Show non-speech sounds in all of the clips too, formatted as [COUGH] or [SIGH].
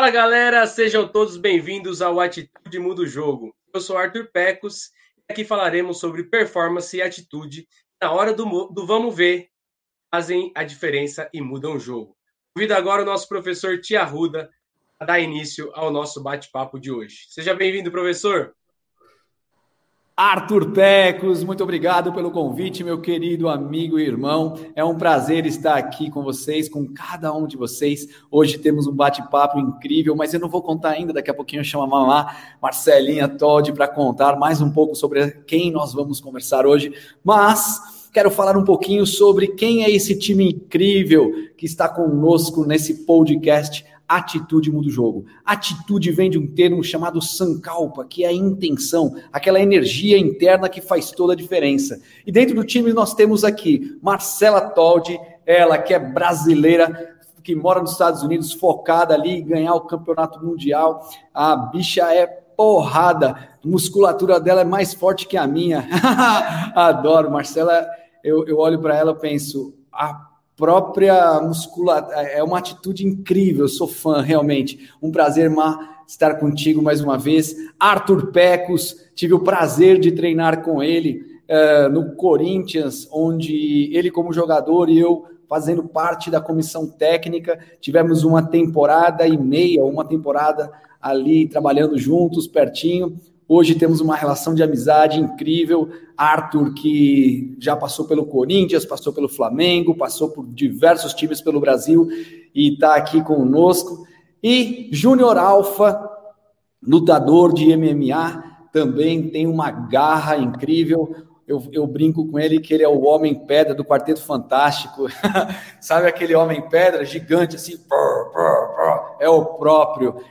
Fala galera, sejam todos bem-vindos ao Atitude Muda o Jogo. Eu sou Arthur Pecos e aqui falaremos sobre performance e atitude na hora do, do vamos ver, fazem a diferença e mudam o jogo. Convido agora o nosso professor Tia Ruda a dar início ao nosso bate-papo de hoje. Seja bem-vindo, professor. Arthur Pecos, muito obrigado pelo convite, meu querido amigo e irmão. É um prazer estar aqui com vocês, com cada um de vocês. Hoje temos um bate-papo incrível, mas eu não vou contar ainda. Daqui a pouquinho eu chamo a mamá Marcelinha Todd para contar mais um pouco sobre quem nós vamos conversar hoje. Mas quero falar um pouquinho sobre quem é esse time incrível que está conosco nesse podcast atitude muda o jogo. Atitude vem de um termo chamado sankalpa, que é a intenção, aquela energia interna que faz toda a diferença. E dentro do time nós temos aqui Marcela Toldi, ela que é brasileira, que mora nos Estados Unidos, focada ali em ganhar o campeonato mundial. A bicha é porrada, a musculatura dela é mais forte que a minha. [LAUGHS] Adoro, Marcela. Eu, eu olho para ela e penso, a própria musculatura. É uma atitude incrível, eu sou fã, realmente. Um prazer, estar contigo mais uma vez. Arthur Pecos, tive o prazer de treinar com ele uh, no Corinthians, onde ele, como jogador, e eu fazendo parte da comissão técnica, tivemos uma temporada e meia, uma temporada ali trabalhando juntos, pertinho. Hoje temos uma relação de amizade incrível. Arthur, que já passou pelo Corinthians, passou pelo Flamengo, passou por diversos times pelo Brasil e está aqui conosco. E Júnior Alfa, lutador de MMA, também tem uma garra incrível. Eu, eu, brinco com ele que ele é o homem pedra do Quarteto Fantástico. [LAUGHS] Sabe aquele homem pedra gigante assim? É o próprio.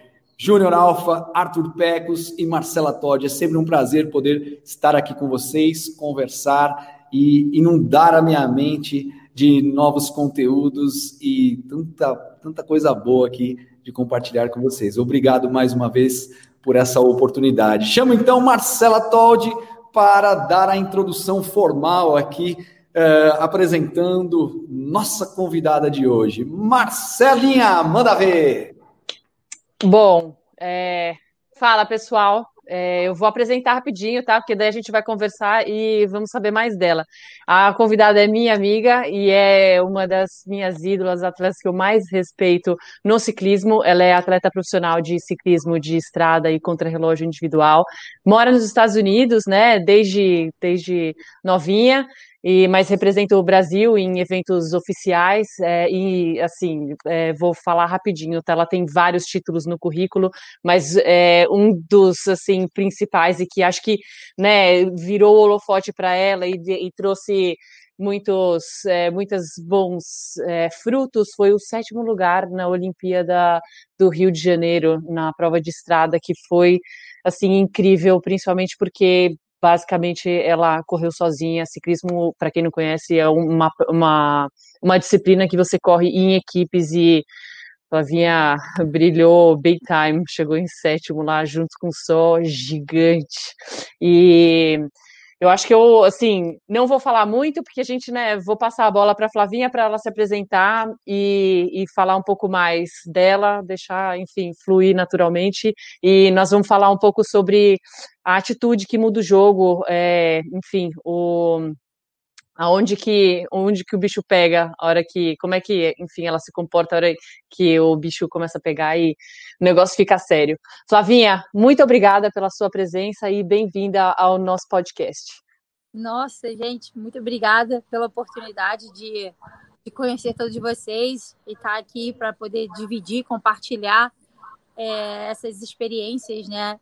Júnior Alfa, Arthur Pecos e Marcela Todd. É sempre um prazer poder estar aqui com vocês, conversar e inundar a minha mente de novos conteúdos e tanta, tanta coisa boa aqui de compartilhar com vocês. Obrigado mais uma vez por essa oportunidade. Chamo então Marcela Todd para dar a introdução formal aqui, uh, apresentando nossa convidada de hoje. Marcelinha, manda ver! Bom, é... fala pessoal. É, eu vou apresentar rapidinho, tá? Porque daí a gente vai conversar e vamos saber mais dela. A convidada é minha amiga e é uma das minhas ídolas, atletas que eu mais respeito no ciclismo. Ela é atleta profissional de ciclismo de estrada e contrarrelógio individual. Mora nos Estados Unidos, né? Desde, desde novinha e mas representa o Brasil em eventos oficiais é, e assim é, vou falar rapidinho tá? Ela tem vários títulos no currículo mas é, um dos assim principais e que acho que né virou holofote para ela e, e, trouxe muitos é, muitos bons é, frutos foi o sétimo lugar na Olimpíada do Rio de Janeiro na prova de estrada que foi assim incrível principalmente porque basicamente ela correu sozinha. Ciclismo, para quem não conhece, é uma, uma, uma disciplina que você corre em equipes e Flavinha [LAUGHS] brilhou big time, chegou em sétimo lá, junto com o Sol, gigante. E eu acho que eu, assim, não vou falar muito, porque a gente, né, vou passar a bola para a Flavinha para ela se apresentar e, e falar um pouco mais dela, deixar, enfim, fluir naturalmente. E nós vamos falar um pouco sobre a atitude que muda o jogo, é, enfim, o, aonde que onde que o bicho pega, a hora que, como é que, enfim, ela se comporta a hora que o bicho começa a pegar e o negócio fica sério. Flavinha, muito obrigada pela sua presença e bem-vinda ao nosso podcast. Nossa, gente, muito obrigada pela oportunidade de, de conhecer todos vocês e estar aqui para poder dividir, compartilhar é, essas experiências, né?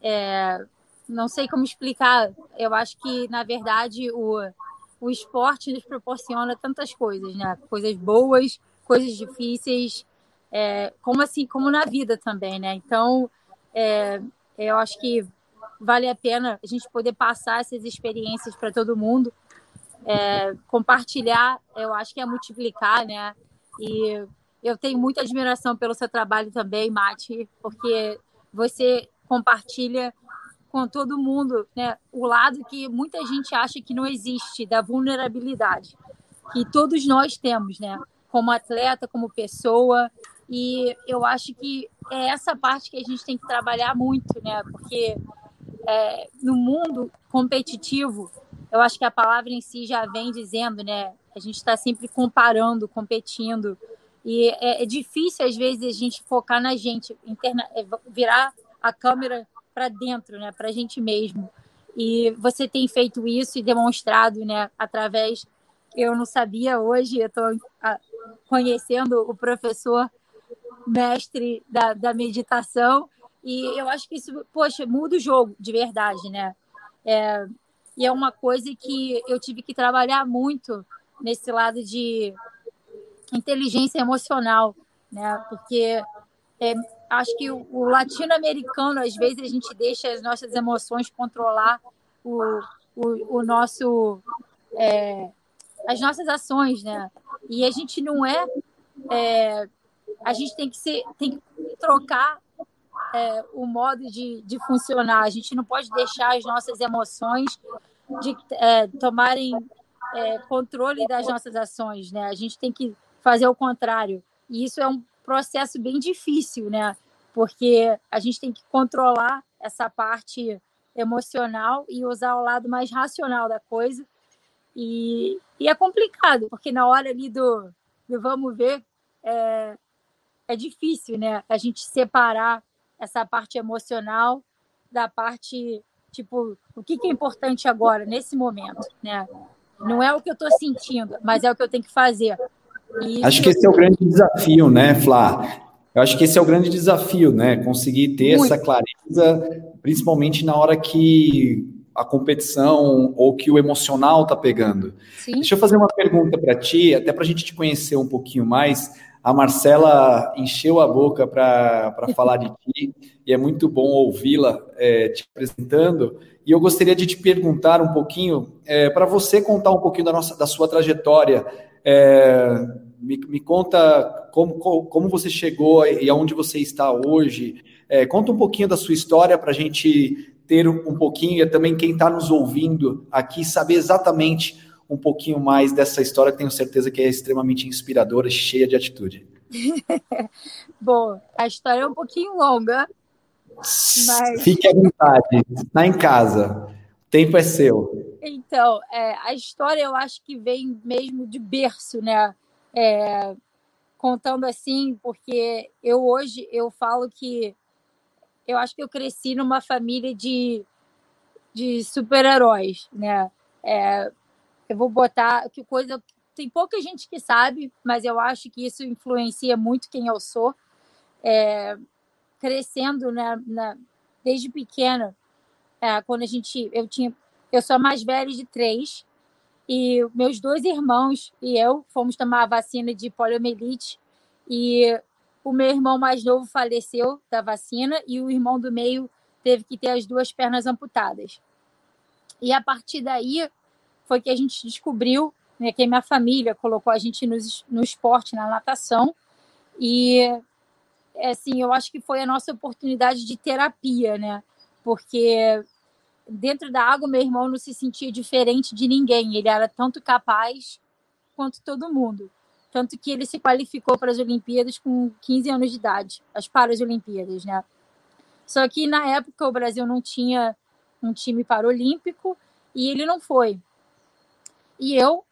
É, não sei como explicar. Eu acho que, na verdade, o o esporte nos proporciona tantas coisas, né? Coisas boas, coisas difíceis, é, como assim, como na vida também, né? Então, é, eu acho que vale a pena a gente poder passar essas experiências para todo mundo, é, compartilhar, eu acho que é multiplicar, né? E eu tenho muita admiração pelo seu trabalho também, Mati, porque você compartilha com todo mundo, né? O lado que muita gente acha que não existe da vulnerabilidade, que todos nós temos, né? Como atleta, como pessoa, e eu acho que é essa parte que a gente tem que trabalhar muito, né? Porque é, no mundo competitivo, eu acho que a palavra em si já vem dizendo, né? A gente está sempre comparando, competindo. E é, é, difícil, às vezes, a gente focar na gente, interna, é, virar a câmera para dentro, né? Para a gente mesmo. E você tem feito isso e demonstrado, né? Através. Eu não sabia hoje, eu estou conhecendo o professor mestre da, da meditação. E eu acho que isso, poxa, muda o jogo, de verdade, né? É, e é uma coisa que eu tive que trabalhar muito nesse lado de inteligência emocional, né? Porque é, acho que o, o latino-americano, às vezes, a gente deixa as nossas emoções controlar o, o, o nosso. É, as nossas ações, né? E a gente não é, é a gente tem que ser, tem que trocar é, o modo de, de funcionar. A gente não pode deixar as nossas emoções de é, tomarem é, controle das nossas ações, né? A gente tem que fazer o contrário. E isso é um processo bem difícil, né? Porque a gente tem que controlar essa parte emocional e usar o lado mais racional da coisa. E, e é complicado, porque na hora ali do, do vamos ver, é, é difícil, né? A gente separar essa parte emocional da parte, tipo, o que, que é importante agora, nesse momento, né? Não é o que eu estou sentindo, mas é o que eu tenho que fazer. Acho que esse é o grande desafio, né, Flá? Eu acho que esse é o grande desafio, né? Conseguir ter Muito. essa clareza, principalmente na hora que a competição ou que o emocional está pegando. Sim. Deixa eu fazer uma pergunta para ti, até para a gente te conhecer um pouquinho mais. A Marcela encheu a boca para falar de ti e é muito bom ouvi-la é, te apresentando. E eu gostaria de te perguntar um pouquinho, é, para você contar um pouquinho da, nossa, da sua trajetória. É, me, me, conta como, como você chegou e aonde você está hoje. É, conta um pouquinho da sua história para a gente ter um pouquinho, e também quem está nos ouvindo aqui, saber exatamente um pouquinho mais dessa história, que tenho certeza que é extremamente inspiradora, cheia de atitude. [LAUGHS] Bom, a história é um pouquinho longa, mas... Fique à vontade, está em casa, o tempo é seu. Então, é, a história eu acho que vem mesmo de berço, né? É, contando assim, porque eu hoje eu falo que eu acho que eu cresci numa família de, de super-heróis, né? É, eu vou botar que coisa tem pouca gente que sabe, mas eu acho que isso influencia muito quem eu sou. É, crescendo né, na, desde pequena, é, quando a gente eu tinha eu sou a mais velha de três e meus dois irmãos e eu fomos tomar a vacina de poliomielite e o meu irmão mais novo faleceu da vacina e o irmão do meio teve que ter as duas pernas amputadas. E a partir daí foi que a gente descobriu, né, que a minha família colocou a gente no, no esporte, na natação, e assim, eu acho que foi a nossa oportunidade de terapia, né? Porque dentro da água meu irmão não se sentia diferente de ninguém, ele era tanto capaz quanto todo mundo. Tanto que ele se qualificou para as Olimpíadas com 15 anos de idade, as Paralimpíadas, né? Só que na época o Brasil não tinha um time paralímpico e ele não foi. E eu,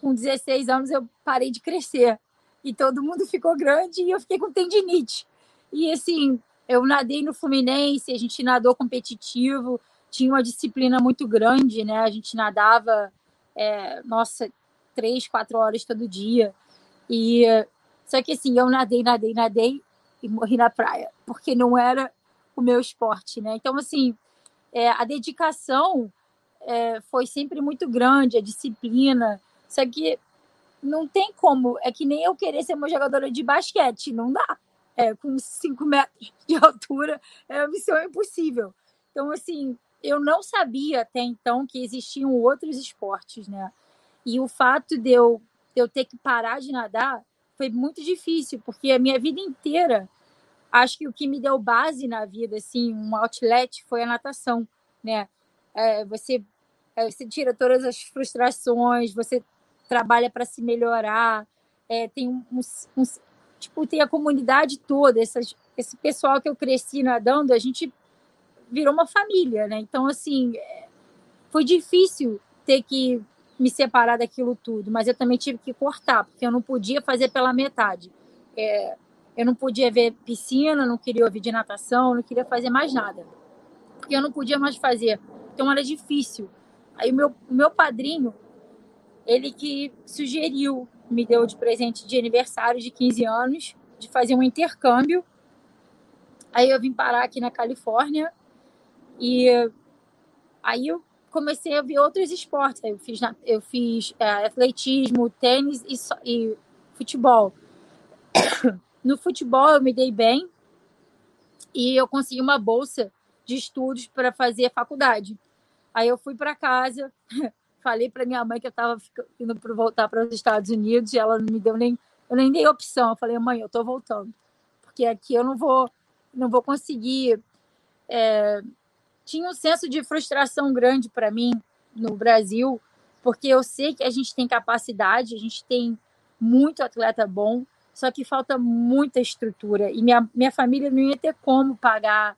com 16 anos, eu parei de crescer. E todo mundo ficou grande e eu fiquei com tendinite. E assim, eu nadei no Fluminense, a gente nadou competitivo, tinha uma disciplina muito grande, né? A gente nadava, é, nossa, três, quatro horas todo dia. E só que assim, eu nadei, nadei, nadei e morri na praia, porque não era o meu esporte, né? Então, assim, é, a dedicação é, foi sempre muito grande, a disciplina. Só que não tem como, é que nem eu querer ser uma jogadora de basquete, não dá. É, com 5 metros de altura, é uma missão impossível. Então, assim, eu não sabia até então que existiam outros esportes, né? E o fato de eu, de eu ter que parar de nadar foi muito difícil, porque a minha vida inteira, acho que o que me deu base na vida, assim, um outlet, foi a natação, né? É, você é, você tira todas as frustrações, você trabalha para se melhorar, é, tem um, um, tipo, tem a comunidade toda, essas, esse pessoal que eu cresci nadando, a gente virou uma família, né? Então, assim, é, foi difícil ter que me separar daquilo tudo, mas eu também tive que cortar, porque eu não podia fazer pela metade. É, eu não podia ver piscina, não queria ouvir de natação, não queria fazer mais nada. Porque eu não podia mais fazer. Então era difícil. Aí o meu, meu padrinho, ele que sugeriu, me deu de presente de aniversário de 15 anos, de fazer um intercâmbio. Aí eu vim parar aqui na Califórnia e aí eu comecei a ver outros esportes. Eu fiz, eu fiz é, atletismo, tênis e, e futebol. [COUGHS] No futebol eu me dei bem e eu consegui uma bolsa de estudos para fazer faculdade. Aí eu fui para casa, [LAUGHS] falei para minha mãe que eu estava indo para voltar para os Estados Unidos e ela não me deu nem eu nem dei opção. Eu falei, mãe, eu estou voltando, porque aqui eu não vou não vou conseguir é, tinha um senso de frustração grande para mim no Brasil, porque eu sei que a gente tem capacidade, a gente tem muito atleta bom, só que falta muita estrutura. E minha, minha família não ia ter como pagar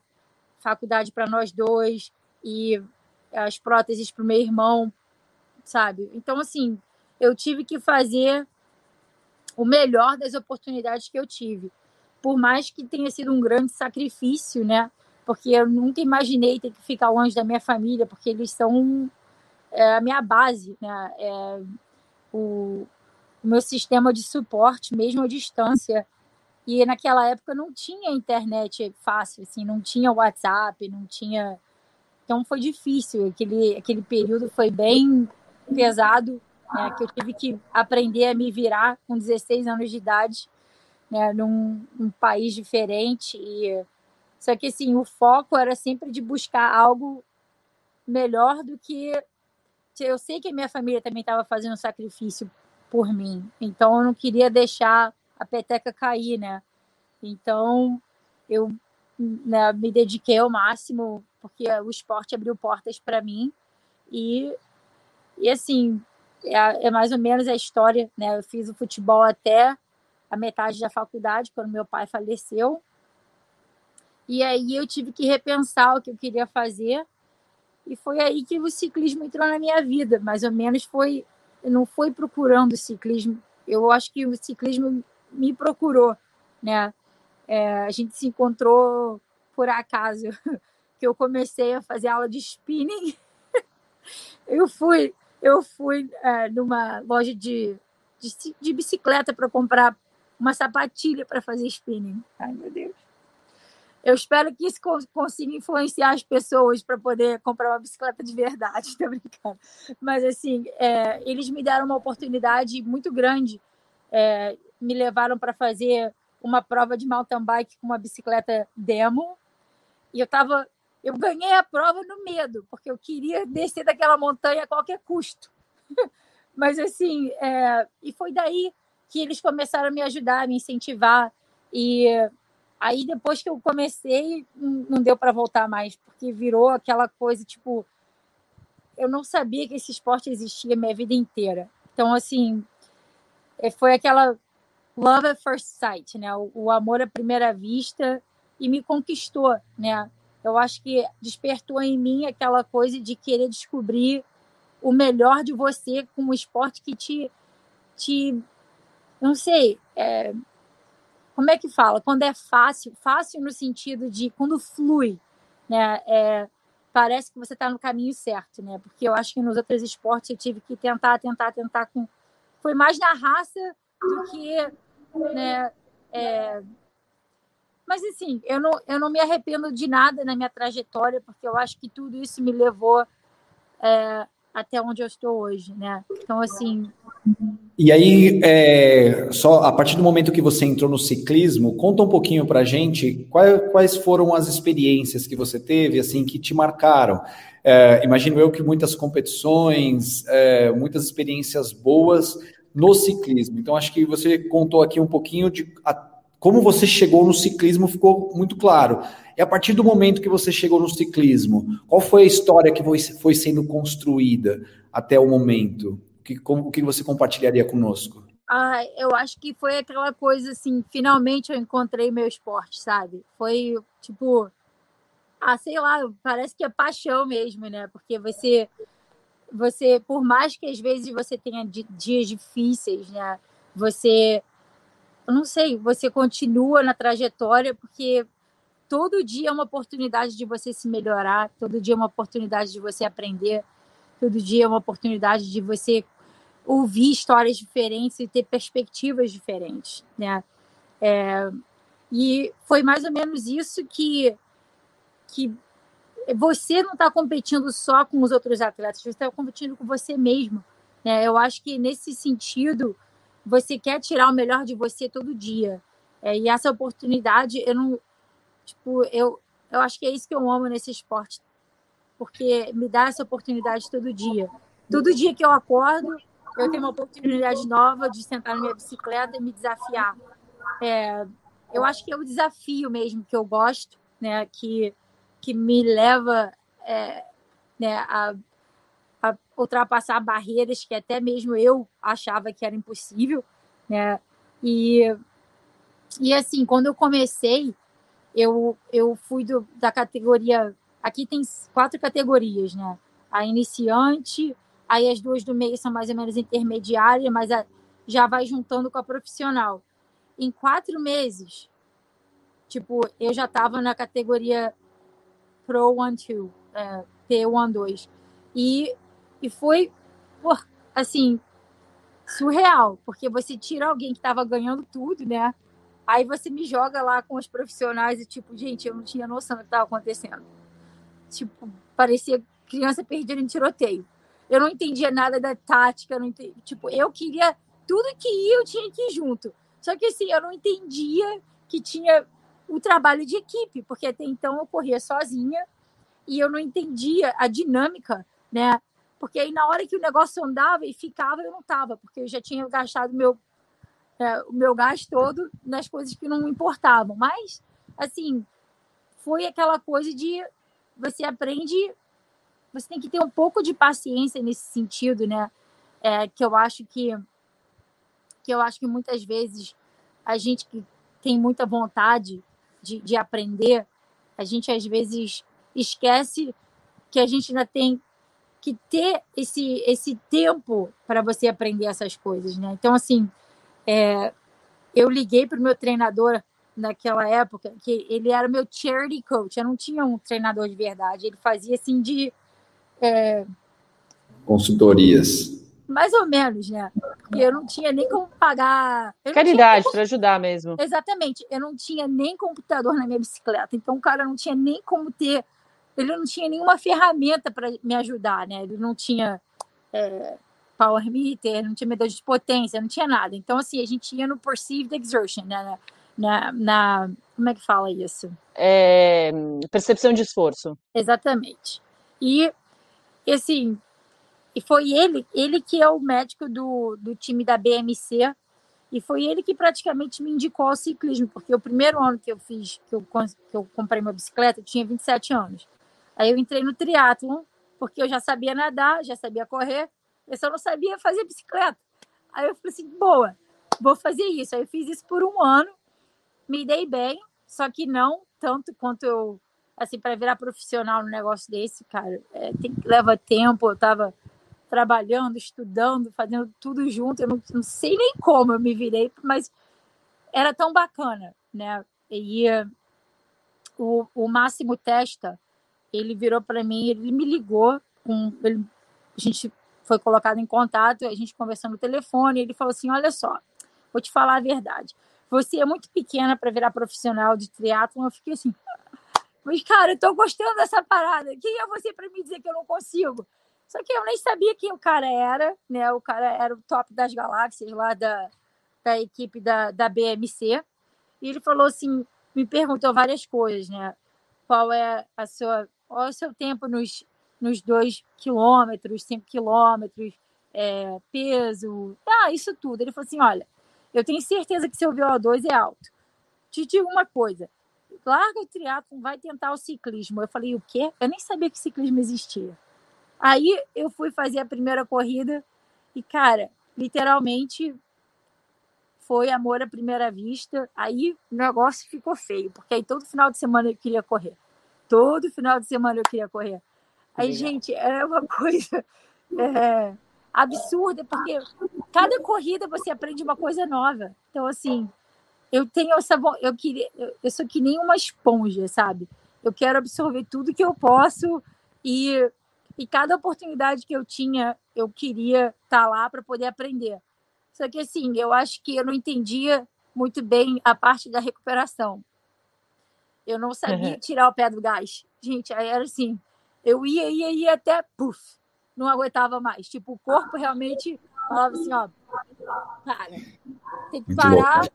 faculdade para nós dois e as próteses para o meu irmão, sabe? Então, assim, eu tive que fazer o melhor das oportunidades que eu tive. Por mais que tenha sido um grande sacrifício, né? porque eu nunca imaginei ter que ficar longe da minha família, porque eles são é, a minha base, né? É, o, o meu sistema de suporte, mesmo à distância. E naquela época não tinha internet fácil, assim, não tinha WhatsApp, não tinha. Então foi difícil. Aquele, aquele período foi bem pesado, né, que eu tive que aprender a me virar com 16 anos de idade, né, num, num país diferente. E só que assim, o foco era sempre de buscar algo melhor do que eu sei que a minha família também estava fazendo sacrifício por mim. Então eu não queria deixar a peteca cair, né? Então eu né, me dediquei ao máximo porque o esporte abriu portas para mim e e assim é, é, mais ou menos a história, né? Eu fiz o futebol até a metade da faculdade quando meu pai faleceu e aí eu tive que repensar o que eu queria fazer. E foi aí que o ciclismo entrou na minha vida. Mais ou menos foi. Não foi procurando o ciclismo. Eu acho que o ciclismo me procurou, né? É, a gente se encontrou por acaso, [LAUGHS] que eu comecei a fazer aula de spinning. [LAUGHS] eu fui, eu fui é, numa loja de, de, de bicicleta para comprar uma sapatilha para fazer spinning. Ai, meu Deus. Eu espero que isso consiga influenciar as pessoas para poder comprar uma bicicleta de verdade, [LAUGHS] tô brincando. Mas, assim, é, eles me deram uma oportunidade muito grande, é, me levaram para fazer uma prova de mountain bike com uma bicicleta demo, e eu tava, eu ganhei a prova no medo, porque eu queria descer daquela montanha a qualquer custo. [LAUGHS] Mas, assim, é, e foi daí que eles começaram a me ajudar, a me incentivar, e Aí depois que eu comecei, não deu para voltar mais, porque virou aquela coisa tipo. Eu não sabia que esse esporte existia minha vida inteira. Então, assim, é, foi aquela love at first sight, né? O, o amor à primeira vista e me conquistou, né? Eu acho que despertou em mim aquela coisa de querer descobrir o melhor de você com um esporte que te, te não sei, é, como é que fala? Quando é fácil, fácil no sentido de quando flui, né? É, parece que você está no caminho certo, né? Porque eu acho que nos outros esportes eu tive que tentar, tentar, tentar com. Foi mais na raça do que, né? É... Mas assim, eu não, eu não me arrependo de nada na minha trajetória, porque eu acho que tudo isso me levou é, até onde eu estou hoje, né? Então, assim. E aí, é, só a partir do momento que você entrou no ciclismo, conta um pouquinho para gente quais, quais, foram as experiências que você teve, assim, que te marcaram. É, imagino eu que muitas competições, é, muitas experiências boas no ciclismo. Então, acho que você contou aqui um pouquinho de a, como você chegou no ciclismo, ficou muito claro. E a partir do momento que você chegou no ciclismo, qual foi a história que foi sendo construída até o momento? O que você compartilharia conosco? ah, eu acho que foi aquela coisa assim, finalmente eu encontrei meu esporte, sabe? Foi tipo, ah, sei lá, parece que é paixão mesmo, né? Porque você, você, por mais que às vezes você tenha dias difíceis, né? Você, eu não sei, você continua na trajetória porque todo dia é uma oportunidade de você se melhorar, todo dia é uma oportunidade de você aprender, todo dia é uma oportunidade de você ouvir histórias diferentes e ter perspectivas diferentes, né? É, e foi mais ou menos isso que que você não está competindo só com os outros atletas, você está competindo com você mesmo. Né? Eu acho que nesse sentido você quer tirar o melhor de você todo dia. É, e essa oportunidade, eu não, tipo, eu, eu acho que é isso que eu amo nesse esporte, porque me dá essa oportunidade todo dia. Todo dia que eu acordo, eu tenho uma oportunidade nova de sentar na minha bicicleta e me desafiar. É, eu acho que é o desafio mesmo que eu gosto, né? Que, que me leva é, né, a, ultrapassar barreiras que até mesmo eu achava que era impossível, né? E, e assim, quando eu comecei, eu, eu fui do, da categoria. Aqui tem quatro categorias, né? A iniciante, Aí as duas do meio são mais ou menos intermediárias, mas a, já vai juntando com a profissional. Em quatro meses, tipo, eu já estava na categoria Pro One Two, é, P1 2. E, e foi, por, assim, surreal, porque você tira alguém que estava ganhando tudo, né? Aí você me joga lá com os profissionais e, tipo, gente, eu não tinha noção do que estava acontecendo. Tipo, parecia criança perdida em tiroteio eu não entendia nada da tática, não entendi, tipo, eu queria tudo que ia, eu tinha que ir junto. Só que assim, eu não entendia que tinha o trabalho de equipe, porque até então eu corria sozinha e eu não entendia a dinâmica, né? Porque aí na hora que o negócio andava e ficava, eu não tava, porque eu já tinha gastado meu, é, o meu gás todo nas coisas que não importavam. Mas, assim, foi aquela coisa de você aprende você tem que ter um pouco de paciência nesse sentido, né? É, que eu acho que que eu acho que muitas vezes a gente que tem muita vontade de, de aprender, a gente às vezes esquece que a gente ainda tem que ter esse, esse tempo para você aprender essas coisas, né? Então, assim, é, eu liguei para o meu treinador naquela época, que ele era meu charity coach, eu não tinha um treinador de verdade, ele fazia assim de é... Consultorias. Mais ou menos, né? Porque eu não tinha nem como pagar. Caridade, como... para ajudar mesmo. Exatamente. Eu não tinha nem computador na minha bicicleta. Então o cara não tinha nem como ter. Ele não tinha nenhuma ferramenta para me ajudar, né? Ele não tinha é, power meter, não tinha medidor de potência, não tinha nada. Então, assim, a gente ia no perceived exertion, né? Na, na como é que fala isso? É, percepção de esforço. Exatamente. E assim, e foi ele, ele que é o médico do, do time da BMC, e foi ele que praticamente me indicou ao ciclismo, porque o primeiro ano que eu fiz, que eu, que eu comprei uma bicicleta, eu tinha 27 anos. Aí eu entrei no triatlon, porque eu já sabia nadar, já sabia correr, eu só não sabia fazer bicicleta. Aí eu falei assim, boa, vou fazer isso. Aí eu fiz isso por um ano, me dei bem, só que não tanto quanto eu assim, para virar profissional no negócio desse, cara, é, tem, leva tempo. Eu estava trabalhando, estudando, fazendo tudo junto. Eu não, não, sei nem como eu me virei, mas era tão bacana, né? E o, o Máximo Testa, ele virou para mim, ele me ligou, com, ele, a gente foi colocado em contato, a gente conversou no telefone, ele falou assim, olha só, vou te falar a verdade. Você é muito pequena para virar profissional de triatlon. Eu fiquei assim, mas, cara, eu tô gostando dessa parada. Quem é você para me dizer que eu não consigo? Só que eu nem sabia quem o cara era, né? O cara era o top das galáxias lá da, da equipe da, da BMC. E ele falou assim, me perguntou várias coisas, né? Qual é a sua, qual é o seu tempo nos, nos dois quilômetros, cinco quilômetros, é, peso, ah, isso tudo. Ele falou assim, olha, eu tenho certeza que seu VO2 é alto. Te digo uma coisa, larga o triatlon, vai tentar o ciclismo. Eu falei, o quê? Eu nem sabia que ciclismo existia. Aí eu fui fazer a primeira corrida e, cara, literalmente foi amor à primeira vista. Aí o negócio ficou feio, porque aí todo final de semana eu queria correr. Todo final de semana eu queria correr. Aí, gente, é uma [LAUGHS] coisa é, absurda, porque cada corrida você aprende uma coisa nova. Então, assim, eu tenho essa. Eu, queria, eu sou que nem uma esponja, sabe? Eu quero absorver tudo que eu posso e, e cada oportunidade que eu tinha, eu queria estar tá lá para poder aprender. Só que assim, eu acho que eu não entendia muito bem a parte da recuperação. Eu não sabia uhum. tirar o pé do gás. Gente, aí era assim, eu ia, ia, ia até, puf, não aguentava mais. Tipo, o corpo realmente falava assim, ó, para, tem que parar.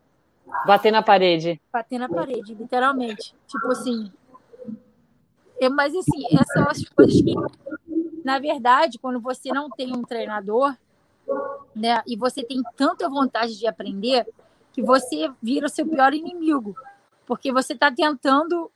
Bater na parede. Bater na parede, literalmente. Tipo assim. Eu, mas assim, essas são as coisas que, na verdade, quando você não tem um treinador, né? E você tem tanta vontade de aprender que você vira o seu pior inimigo, porque você está tentando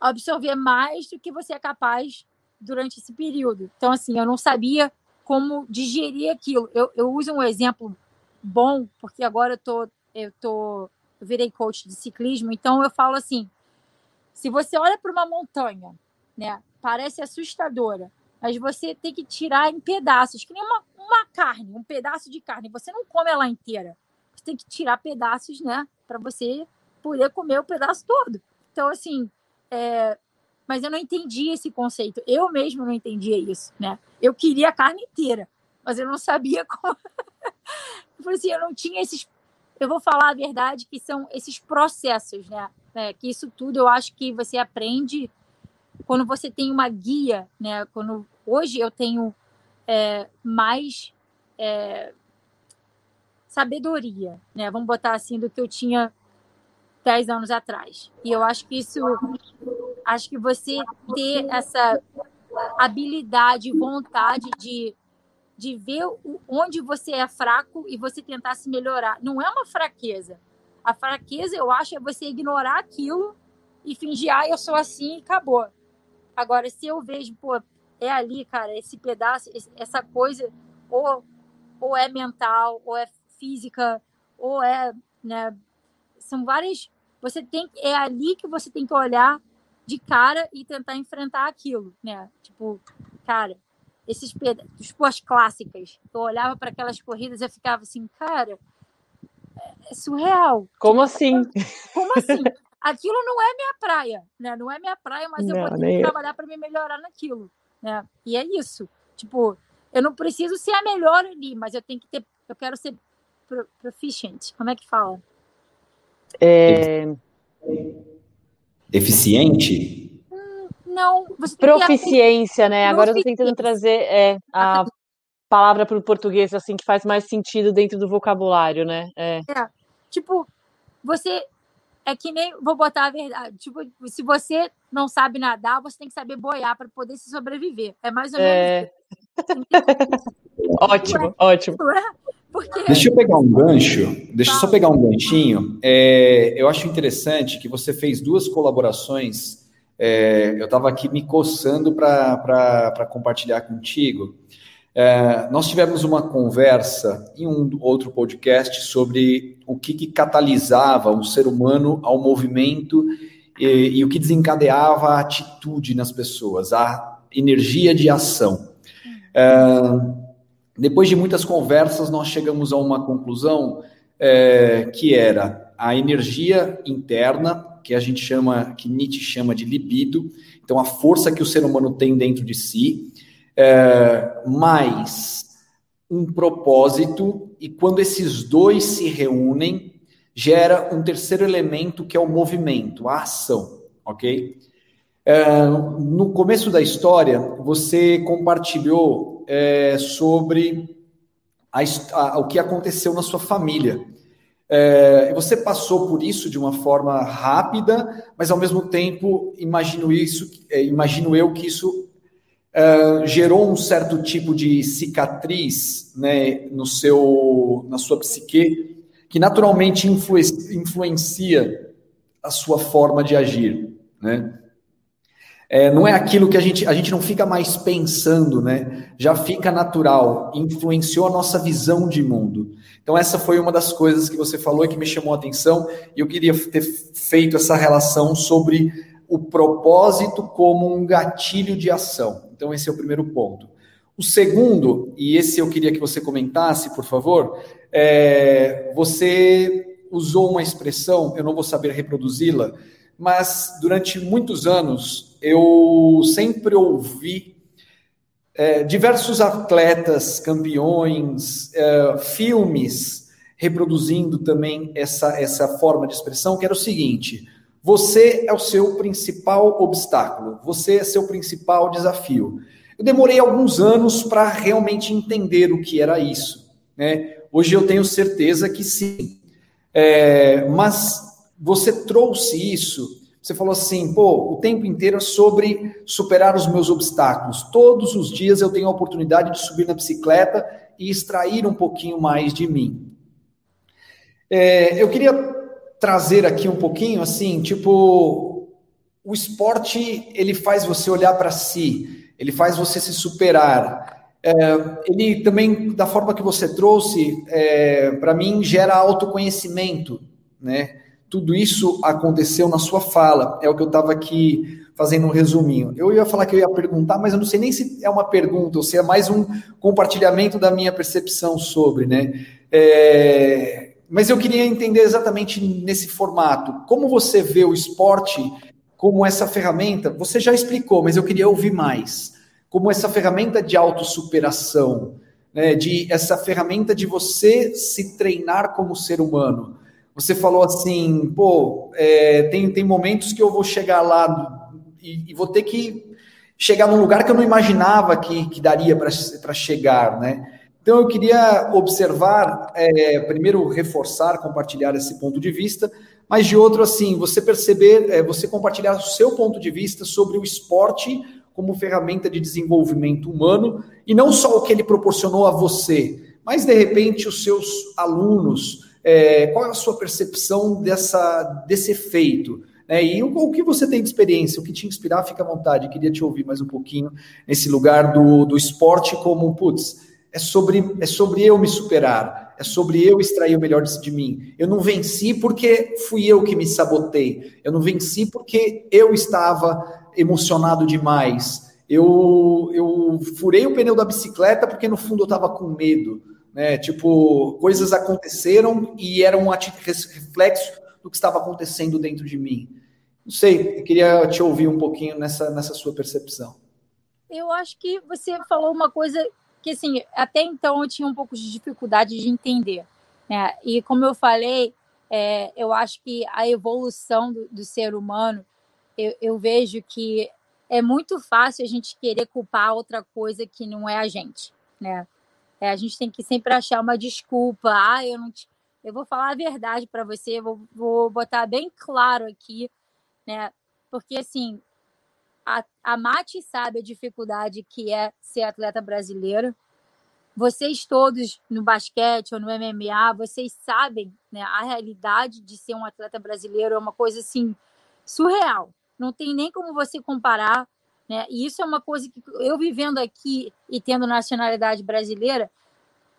absorver mais do que você é capaz durante esse período. Então, assim, eu não sabia como digerir aquilo. Eu, eu uso um exemplo bom, porque agora eu tô, eu tô, eu virei coach de ciclismo, então eu falo assim: se você olha para uma montanha, né, parece assustadora, mas você tem que tirar em pedaços, que nem uma, uma carne, um pedaço de carne. Você não come ela inteira. Você tem que tirar pedaços, né? Para você poder comer o pedaço todo. Então, assim, é... mas eu não entendi esse conceito. Eu mesmo não entendia isso, né? Eu queria a carne inteira, mas eu não sabia [LAUGHS] como. eu falei assim, eu não tinha esses. Eu vou falar a verdade que são esses processos, né? É, que isso tudo eu acho que você aprende quando você tem uma guia, né? Quando hoje eu tenho é, mais é, sabedoria, né? Vamos botar assim do que eu tinha 10 anos atrás. E eu acho que isso, acho que você ter essa habilidade, vontade de de ver onde você é fraco e você tentar se melhorar. Não é uma fraqueza. A fraqueza, eu acho, é você ignorar aquilo e fingir, ah, eu sou assim e acabou. Agora, se eu vejo, pô, é ali, cara, esse pedaço, essa coisa, ou, ou é mental, ou é física, ou é, né, são várias, você tem, é ali que você tem que olhar de cara e tentar enfrentar aquilo, né, tipo, cara, esses pedaços, as clássicas, eu olhava para aquelas corridas e ficava assim, cara, é surreal. Como tipo, assim? Como assim? aquilo não é minha praia, né? Não é minha praia, mas não, eu vou ter que trabalhar para me melhorar naquilo, né? E é isso. Tipo, eu não preciso ser a melhor ali, mas eu tenho que ter, eu quero ser proficient. Como é que fala? É... Eficiente? Não, proficiência, né? Agora eu tô tentando trazer é, a palavra para o português assim que faz mais sentido dentro do vocabulário, né? É. é. Tipo, você é que nem, vou botar a verdade, tipo, se você não sabe nadar, você tem que saber boiar para poder se sobreviver. É mais ou menos [LAUGHS] é... ótimo, é, ótimo. Porque... Deixa eu pegar um gancho, deixa eu só pegar um ganchinho. É, eu acho interessante que você fez duas colaborações. É, eu estava aqui me coçando para compartilhar contigo. É, nós tivemos uma conversa em um outro podcast sobre o que, que catalisava o ser humano ao movimento e, e, o que desencadeava a atitude nas pessoas, a energia de ação. É, depois de muitas conversas, nós chegamos a uma conclusão é, que era a energia interna, que a gente chama, que Nietzsche chama de libido, então a força que o ser humano tem dentro de si, é, mais um propósito, e quando esses dois se reúnem, gera um terceiro elemento que é o movimento, a ação, ok? É, no começo da história, você compartilhou é, sobre a, a, o que aconteceu na sua família. É, você passou por isso de uma forma rápida, mas ao mesmo tempo imagino isso, é, imagino eu que isso uh, gerou um certo tipo de cicatriz né, no seu, na sua psique, que naturalmente influencia a sua forma de agir. Né? É, não é aquilo que a gente, a gente não fica mais pensando, né? Já fica natural, influenciou a nossa visão de mundo. Então, essa foi uma das coisas que você falou e que me chamou a atenção, e eu queria ter feito essa relação sobre o propósito como um gatilho de ação. Então, esse é o primeiro ponto. O segundo, e esse eu queria que você comentasse, por favor, é, você usou uma expressão, eu não vou saber reproduzi-la, mas durante muitos anos eu sempre ouvi é, diversos atletas, campeões, é, filmes reproduzindo também essa, essa forma de expressão, que era o seguinte: você é o seu principal obstáculo, você é seu principal desafio. Eu demorei alguns anos para realmente entender o que era isso. Né? Hoje eu tenho certeza que sim. É, mas você trouxe isso, você falou assim, pô, o tempo inteiro é sobre superar os meus obstáculos. Todos os dias eu tenho a oportunidade de subir na bicicleta e extrair um pouquinho mais de mim. É, eu queria trazer aqui um pouquinho, assim, tipo, o esporte, ele faz você olhar para si, ele faz você se superar. É, ele também, da forma que você trouxe, é, para mim, gera autoconhecimento, né? Tudo isso aconteceu na sua fala, é o que eu estava aqui fazendo um resuminho. Eu ia falar que eu ia perguntar, mas eu não sei nem se é uma pergunta ou se é mais um compartilhamento da minha percepção sobre, né? É, mas eu queria entender exatamente nesse formato, como você vê o esporte como essa ferramenta? Você já explicou, mas eu queria ouvir mais. Como essa ferramenta de autossuperação, né, de essa ferramenta de você se treinar como ser humano. Você falou assim, pô, é, tem, tem momentos que eu vou chegar lá e, e, vou ter que chegar num lugar que eu não imaginava que, que daria para chegar, né? Então eu queria observar, é, primeiro reforçar, compartilhar esse ponto de vista, mas de outro assim, você perceber, é, você compartilhar o seu ponto de vista sobre o esporte como ferramenta de desenvolvimento humano e não só o que ele proporcionou a você, mas de repente os seus alunos, é, qual é a sua percepção dessa, desse efeito? É, e o, o, que você tem de experiência, o que te inspirar, fica à vontade. Queria te ouvir mais um pouquinho nesse lugar do, do esporte como, putz, é sobre, é sobre eu me superar, é sobre eu extrair o melhor de mim. Eu não venci porque fui eu que me sabotei, eu não venci porque eu estava emocionado demais, eu, eu furei o pneu da bicicleta porque no fundo eu estava com medo né? Tipo, coisas aconteceram e eram um reflexo do que estava acontecendo dentro de mim. Não sei, eu queria te ouvir um pouquinho nessa, nessa sua percepção. Eu acho que você falou uma coisa que, assim, até então eu tinha um pouco de dificuldade de entender. Né? E como eu falei, é, eu acho que a evolução do, do ser humano, eu, eu, vejo que é muito fácil a gente querer culpar outra coisa que não é a gente, né? É, a gente tem que sempre achar uma desculpa. Ah, eu não te... eu vou falar a verdade para você, vou, vou botar bem claro aqui, né? Porque assim, a, a Mati sabe a dificuldade que é ser atleta brasileiro. Vocês todos no basquete ou no MMA, vocês sabem, né? A realidade de ser um atleta brasileiro é uma coisa assim surreal. Não tem nem como você comparar né? E isso é uma coisa que eu vivendo aqui e tendo nacionalidade brasileira,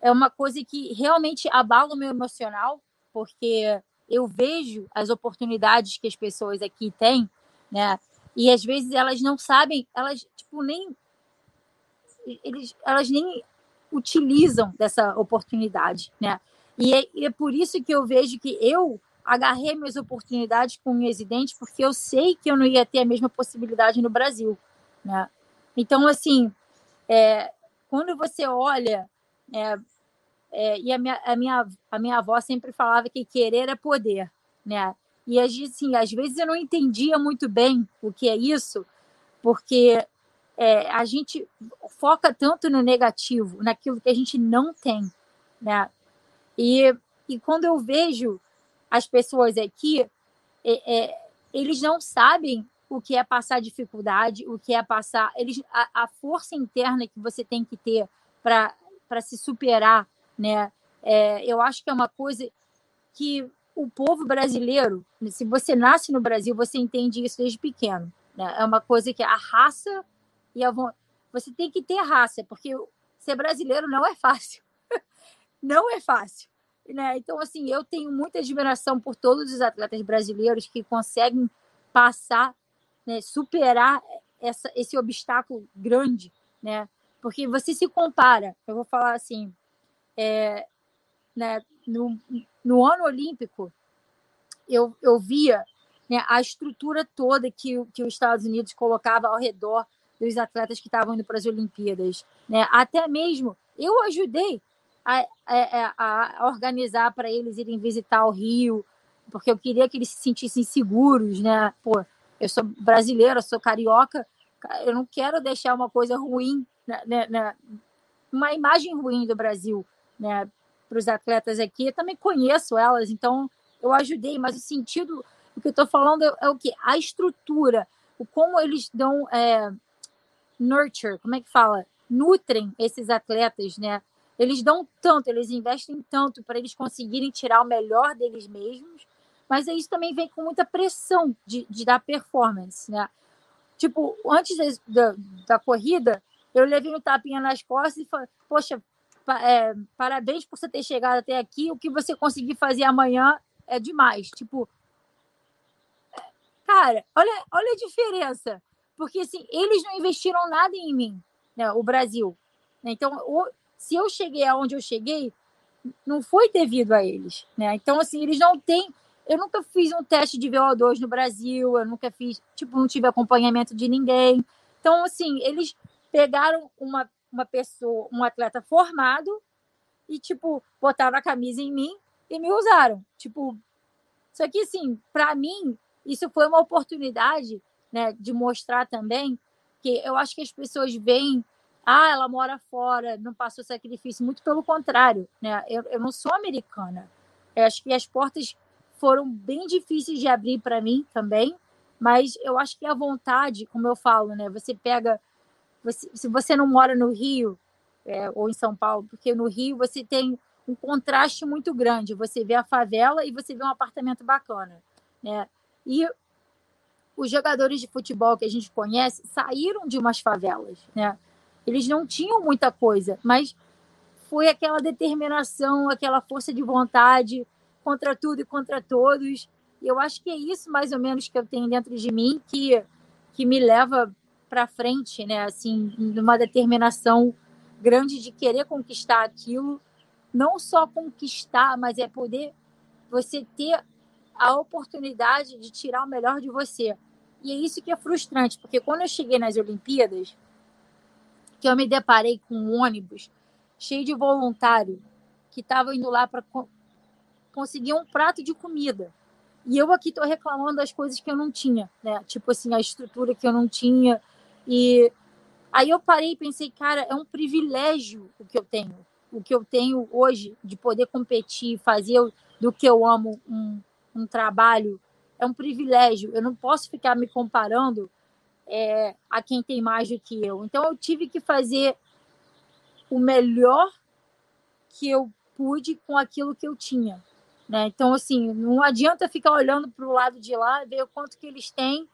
é uma coisa que realmente abala o meu emocional, porque eu vejo as oportunidades que as pessoas aqui têm, né? E às vezes elas não sabem, elas tipo nem eles, elas nem utilizam dessa oportunidade, né? E é, e é por isso que eu vejo que eu agarrei minhas oportunidades com minhas dentes, porque eu sei que eu não ia ter a mesma possibilidade no Brasil. Né? Então, assim, é, quando você olha, é, é, e a minha, a, minha, a minha avó sempre falava que querer é poder, né? E assim, às vezes eu não entendia muito bem o que é isso, porque é, a gente foca tanto no negativo, naquilo que a gente não tem, né? E, e quando eu vejo as pessoas aqui, é, é eles não sabem o que é passar dificuldade, o que é passar. Eles, a, a força interna que você tem que ter para se superar, né? É, eu acho que é uma coisa que o povo brasileiro, se você nasce no Brasil, você entende isso desde pequeno. Né? É uma coisa que a raça e a você tem que ter raça, porque ser brasileiro não é fácil. [LAUGHS] não é fácil. Né? Então, assim, eu tenho muita admiração por todos os atletas brasileiros que conseguem passar, né, superar essa, esse obstáculo grande, né? Porque você se compara, eu vou falar assim, é, né, no, no ano olímpico, eu, eu via né, a estrutura toda que, que os Estados Unidos colocava ao redor dos atletas que estavam indo para as Olimpíadas. Né? Até mesmo eu ajudei a, a, a organizar para eles irem visitar o Rio, porque eu queria que eles se sentissem seguros, né? Pô, eu sou brasileira, sou carioca, eu não quero deixar uma coisa ruim, né, né, né uma imagem ruim do Brasil, né, para os atletas aqui. Eu também conheço elas, então eu ajudei, mas o sentido, o que eu estou falando é, é, o que? A estrutura, o como eles dão é, nurture, como é que fala? Nutrem esses atletas, né? Eles dão tanto, eles investem tanto para eles conseguirem tirar o melhor deles mesmos, mas isso também vem com muita pressão de, de dar performance, né? Tipo, antes da, da corrida, eu levei um tapinha nas costas e falei, poxa, é, parabéns por você ter chegado até aqui. O que você conseguir fazer amanhã é demais. Tipo, cara, olha, olha a diferença. Porque assim, eles não investiram nada em mim, né, o Brasil. Então, se eu cheguei aonde eu cheguei, não foi devido a eles. Né? Então, assim, eles não têm. Eu nunca fiz um teste de VO2 no Brasil, eu nunca fiz, tipo, não tive acompanhamento de ninguém. Então, assim, eles pegaram uma uma pessoa, um atleta formado e, tipo, botaram a camisa em mim e me usaram. Tipo, só que, assim, para mim, isso foi uma oportunidade, né, de mostrar também que eu acho que as pessoas veem, ah, ela mora fora, não passou sacrifício. Muito pelo contrário, né? Eu, eu não sou americana. Eu acho que as portas foram bem difíceis de abrir para mim também, mas eu acho que a vontade, como eu falo, né? Você pega você, se você não mora no Rio é, ou em São Paulo, porque no Rio você tem um contraste muito grande. Você vê a favela e você vê um apartamento bacana, né? E os jogadores de futebol que a gente conhece saíram de umas favelas, né? Eles não tinham muita coisa, mas foi aquela determinação, aquela força de vontade contra tudo e contra todos. E eu acho que é isso mais ou menos que eu tenho dentro de mim que que me leva para frente, né? Assim, numa determinação grande de querer conquistar aquilo, não só conquistar, mas é poder você ter a oportunidade de tirar o melhor de você. E é isso que é frustrante, porque quando eu cheguei nas Olimpíadas, que eu me deparei com um ônibus cheio de voluntário que estavam indo lá para co conseguir um prato de comida. E eu aqui estou reclamando das coisas que eu não tinha, né? Tipo assim, a estrutura que eu não tinha, e aí eu parei e pensei, cara, é um privilégio o que eu tenho. O que eu tenho hoje de poder competir, fazer do que eu amo um, um trabalho, é um privilégio. Eu não posso ficar me comparando é, a quem tem mais do que eu. Então eu tive que fazer o melhor que eu pude com aquilo que eu tinha. Né? Então, assim, não adianta ficar olhando para o lado de lá, ver o quanto que eles têm,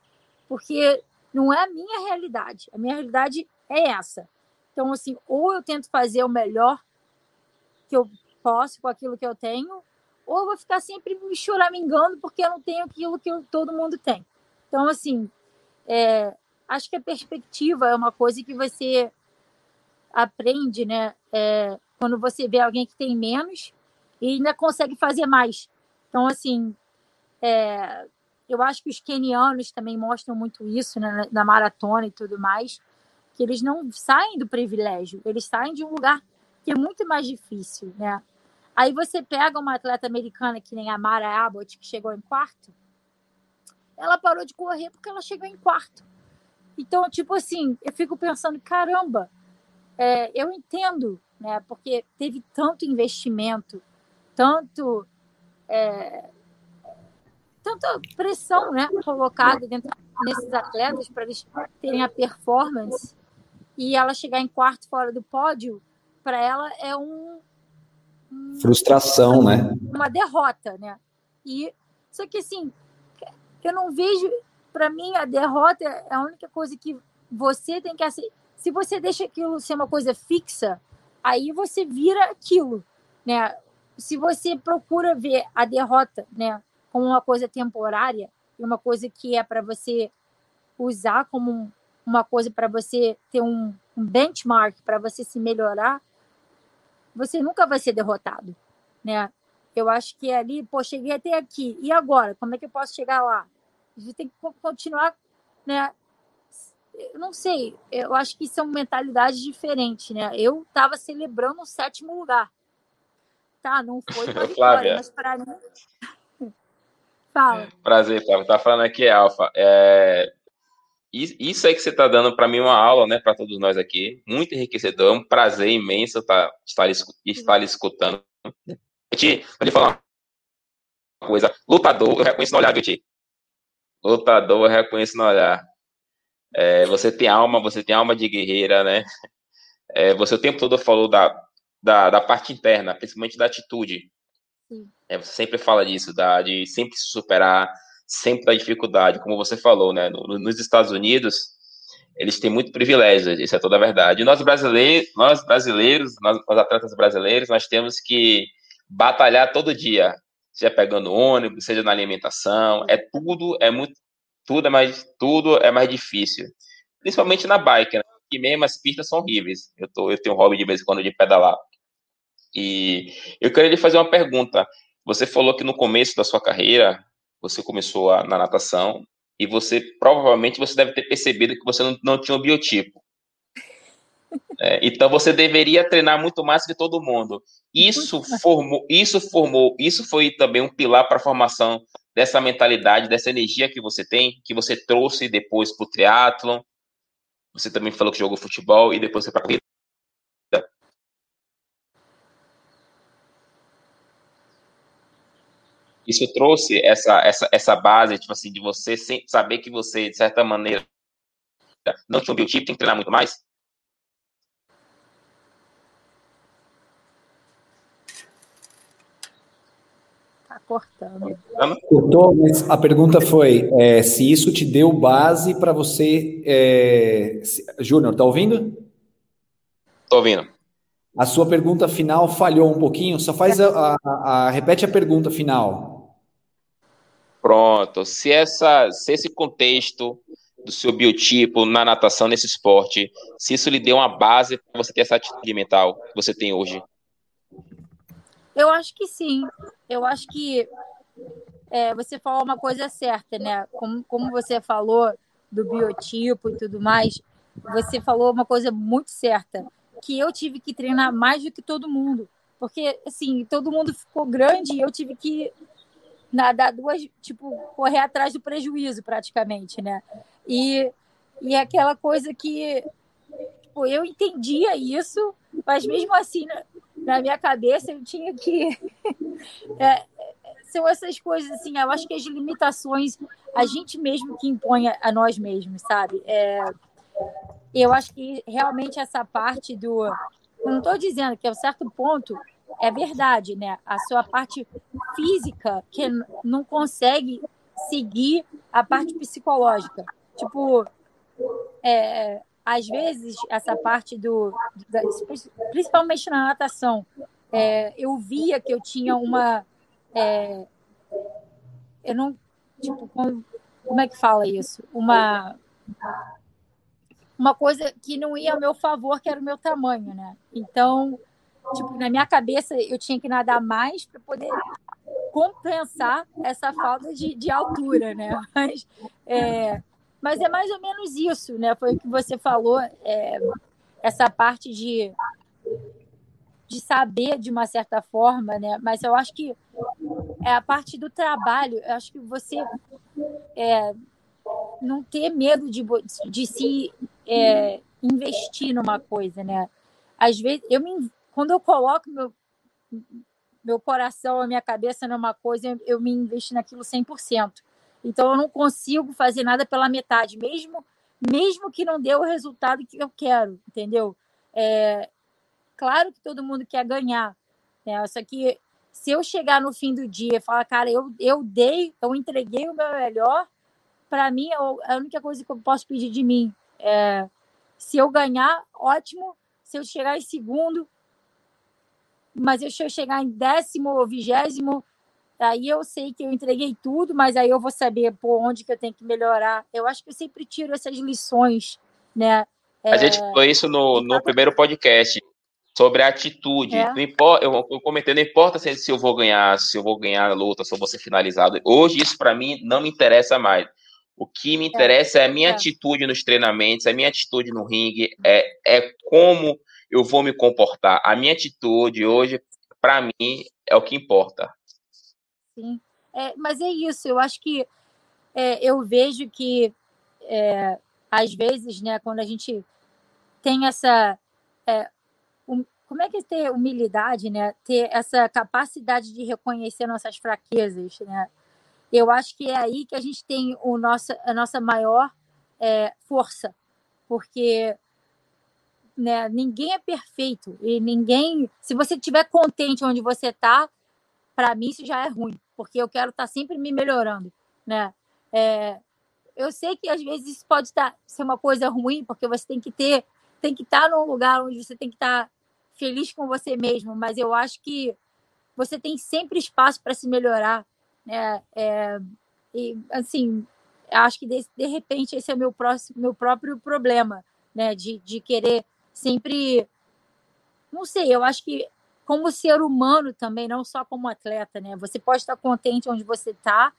porque não é a minha realidade. A minha realidade é essa. Então, assim, ou eu tento fazer o melhor que eu posso com aquilo que eu tenho, ou eu vou ficar sempre me choramingando porque eu não tenho aquilo que eu, todo mundo tem. Então, assim, é, acho que a perspectiva é uma coisa que você aprende, né? É, quando você vê alguém que tem menos e ainda consegue fazer mais. Então, assim, é, eu acho que os kenianos também mostram muito isso né, na maratona e tudo mais, que eles não saem do privilégio, eles saem de um lugar que é muito mais difícil, né? Aí você pega uma atleta americana que nem a Mara Abbott, que chegou em quarto, ela parou de correr porque ela chegou em quarto. Então, tipo assim, eu fico pensando, caramba, é, eu entendo, né? Porque teve tanto investimento, tanto é, tanta pressão né, colocada dentro nesses atletas para eles terem a performance e ela chegar em quarto fora do pódio, para ela é um, um, frustração, né? Uma derrota, né? E só que assim, eu não vejo para mim, a derrota é a única coisa que você tem que aceitar. Se você deixa aquilo ser uma coisa fixa, aí você vira aquilo, né? Se você procura ver a derrota, né, como uma coisa temporária uma coisa que é para você usar como uma coisa para você ter um, um benchmark para você se melhorar, você nunca vai ser derrotado, né? Eu acho que é ali, pô, cheguei até aqui. E agora? Como é que eu posso chegar lá? A gente tem que continuar, né? Eu não sei, eu acho que são mentalidades diferentes, né? Eu estava celebrando o sétimo lugar. Tá, não foi [LAUGHS] uma vitória, mas para mim. [LAUGHS] Fala. Prazer, Flávia. Tá falando aqui, Alfa. É... Isso aí que você está dando para mim uma aula, né, para todos nós aqui, muito enriquecedor, é um prazer imenso tá, estar, estar escutando. Ti, pode falar uma coisa, lutador, eu reconheço no olhar, Ti. Lutador, eu reconheço no olhar. É, você tem alma, você tem alma de guerreira, né? É, você o tempo todo falou da, da, da parte interna, principalmente da atitude. É, você sempre fala disso, da, de sempre se superar, sempre da dificuldade, como você falou, né? No, nos Estados Unidos, eles têm muito privilégio, isso é toda a verdade. E nós brasileiros, nós brasileiros, nós, nós atletas brasileiros, nós temos que batalhar todo dia, seja pegando ônibus, seja na alimentação, é tudo, é muito, tudo é mais, tudo é mais difícil, principalmente na bike, né? Que mesmo as pistas são horríveis. Eu tô, eu tenho um hobby de vez em quando de pedalar. E eu queria lhe fazer uma pergunta. Você falou que no começo da sua carreira você começou a, na natação e você provavelmente você deve ter percebido que você não, não tinha um biotipo. [LAUGHS] É, então você deveria treinar muito mais que todo mundo. Isso formou, isso formou, isso foi também um pilar para a formação dessa mentalidade, dessa energia que você tem, que você trouxe depois para o triatlon. Você também falou que jogou futebol e depois foi para corrida. Isso trouxe essa, essa, essa base, tipo assim, de você saber que você, de certa maneira, não tinha um biotipo, tem que treinar muito mais? Tá cortando. Cortou, mas a pergunta foi é, se isso te deu base para você. É... Júnior, tá ouvindo? Tô ouvindo. A sua pergunta final falhou um pouquinho, só faz a, a, a repete a pergunta final. Pronto. Se, essa, se esse contexto do seu biotipo na natação, nesse esporte, se isso lhe deu uma base para você ter essa atitude mental que você tem hoje? Eu acho que sim. Eu acho que é, você falou uma coisa certa, né? Como, como você falou do biotipo e tudo mais, você falou uma coisa muito certa, que eu tive que treinar mais do que todo mundo. Porque, assim, todo mundo ficou grande e eu tive que nadar duas, tipo, correr atrás do prejuízo praticamente, né? E, e aquela coisa que tipo, eu entendia isso, mas mesmo assim, na, na minha cabeça, eu tinha que. [LAUGHS] é, são essas coisas assim, eu acho que as limitações a gente mesmo que impõe a, a nós mesmos, sabe? É, eu acho que realmente essa parte do. não estou dizendo que a um certo ponto é verdade, né? A sua parte física que não consegue seguir a parte psicológica. Tipo, é, às vezes, essa parte do. Da, principalmente na natação, é, eu via que eu tinha uma. É, eu não. Tipo, como, como é que fala isso? Uma. Uma coisa que não ia ao meu favor, que era o meu tamanho, né? Então, tipo, na minha cabeça eu tinha que nadar mais para poder compensar essa falta de, de altura, né? [LAUGHS] Mas é, mas é mais ou menos isso, né? Foi o que você falou, é, essa parte de, de saber de uma certa forma, né? Mas eu acho que é a parte do trabalho. Eu acho que você é, não ter medo de, de se é, investir numa coisa, né? Às vezes eu me quando eu coloco meu, meu coração, a minha cabeça numa coisa, eu, me investo naquilo 100%. Então, eu não consigo fazer nada pela metade, mesmo, mesmo que não dê o resultado que eu quero, entendeu? É, claro que todo mundo quer ganhar, né? Só que se eu chegar no fim do dia e falar, cara, eu, eu dei, eu entreguei o meu melhor, para mim, a única coisa que eu posso pedir de mim é se eu ganhar, ótimo. Se eu chegar em segundo, mas se eu chegar em décimo ou vigésimo, aí eu sei que eu entreguei tudo, mas aí eu vou saber por onde que eu tenho que melhorar. Eu acho que eu sempre tiro essas lições, né? É... A gente falou isso no, no primeiro podcast sobre a atitude. É. Não importa, eu, eu comentei, não importa se, se eu vou ganhar, se eu vou ganhar a luta, se eu vou ser finalizado. Hoje isso para mim não me interessa mais. O que me é. interessa é, é a minha é. atitude nos treinamentos, a minha atitude no ringue, é, é como eu vou me comportar. A minha atitude hoje, para mim, é o que importa. Sim, é, mas é isso. Eu acho que é, eu vejo que é, às vezes, né, quando a gente tem essa é, um, como é que é ter humildade, né? Ter essa capacidade de reconhecer nossas fraquezas, né? Eu acho que é aí que a gente tem o nosso, a nossa maior é, força, porque né, ninguém é perfeito e ninguém. Se você estiver contente onde você está, para mim isso já é ruim, porque eu quero estar tá sempre me melhorando, né? É, eu sei que às vezes isso pode tá, ser uma coisa ruim, porque você tem que ter, tem que estar tá num lugar onde você tem que estar feliz com você mesmo, mas eu acho que você tem sempre espaço para se melhorar, né? É, e assim, acho que de, de repente esse é meu próximo, meu próprio problema, né? De, de querer sempre, não sei, eu acho que como ser humano também, não só como atleta, né? Você pode estar contente onde você está,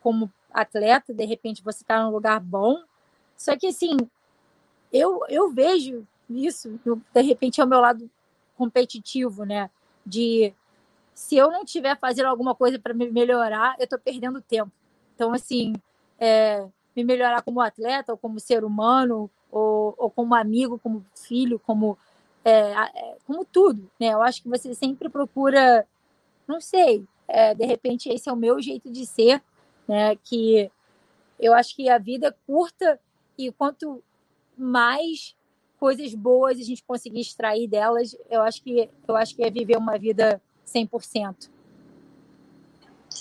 como atleta, de repente você está num lugar bom. Só que assim, eu, eu vejo isso, de repente é o meu lado competitivo, né? De se eu não estiver fazendo alguma coisa para me melhorar, eu estou perdendo tempo. Então, assim, é, me melhorar como atleta, ou como ser humano, ou, ou como amigo, como filho, como, é, é, como tudo, né? Eu acho que você sempre procura, não sei, é, de repente esse é o meu jeito de ser, né? Que eu acho que a vida é curta e quanto mais coisas boas a gente conseguir extrair delas, eu acho que eu acho que é viver uma vida 100%.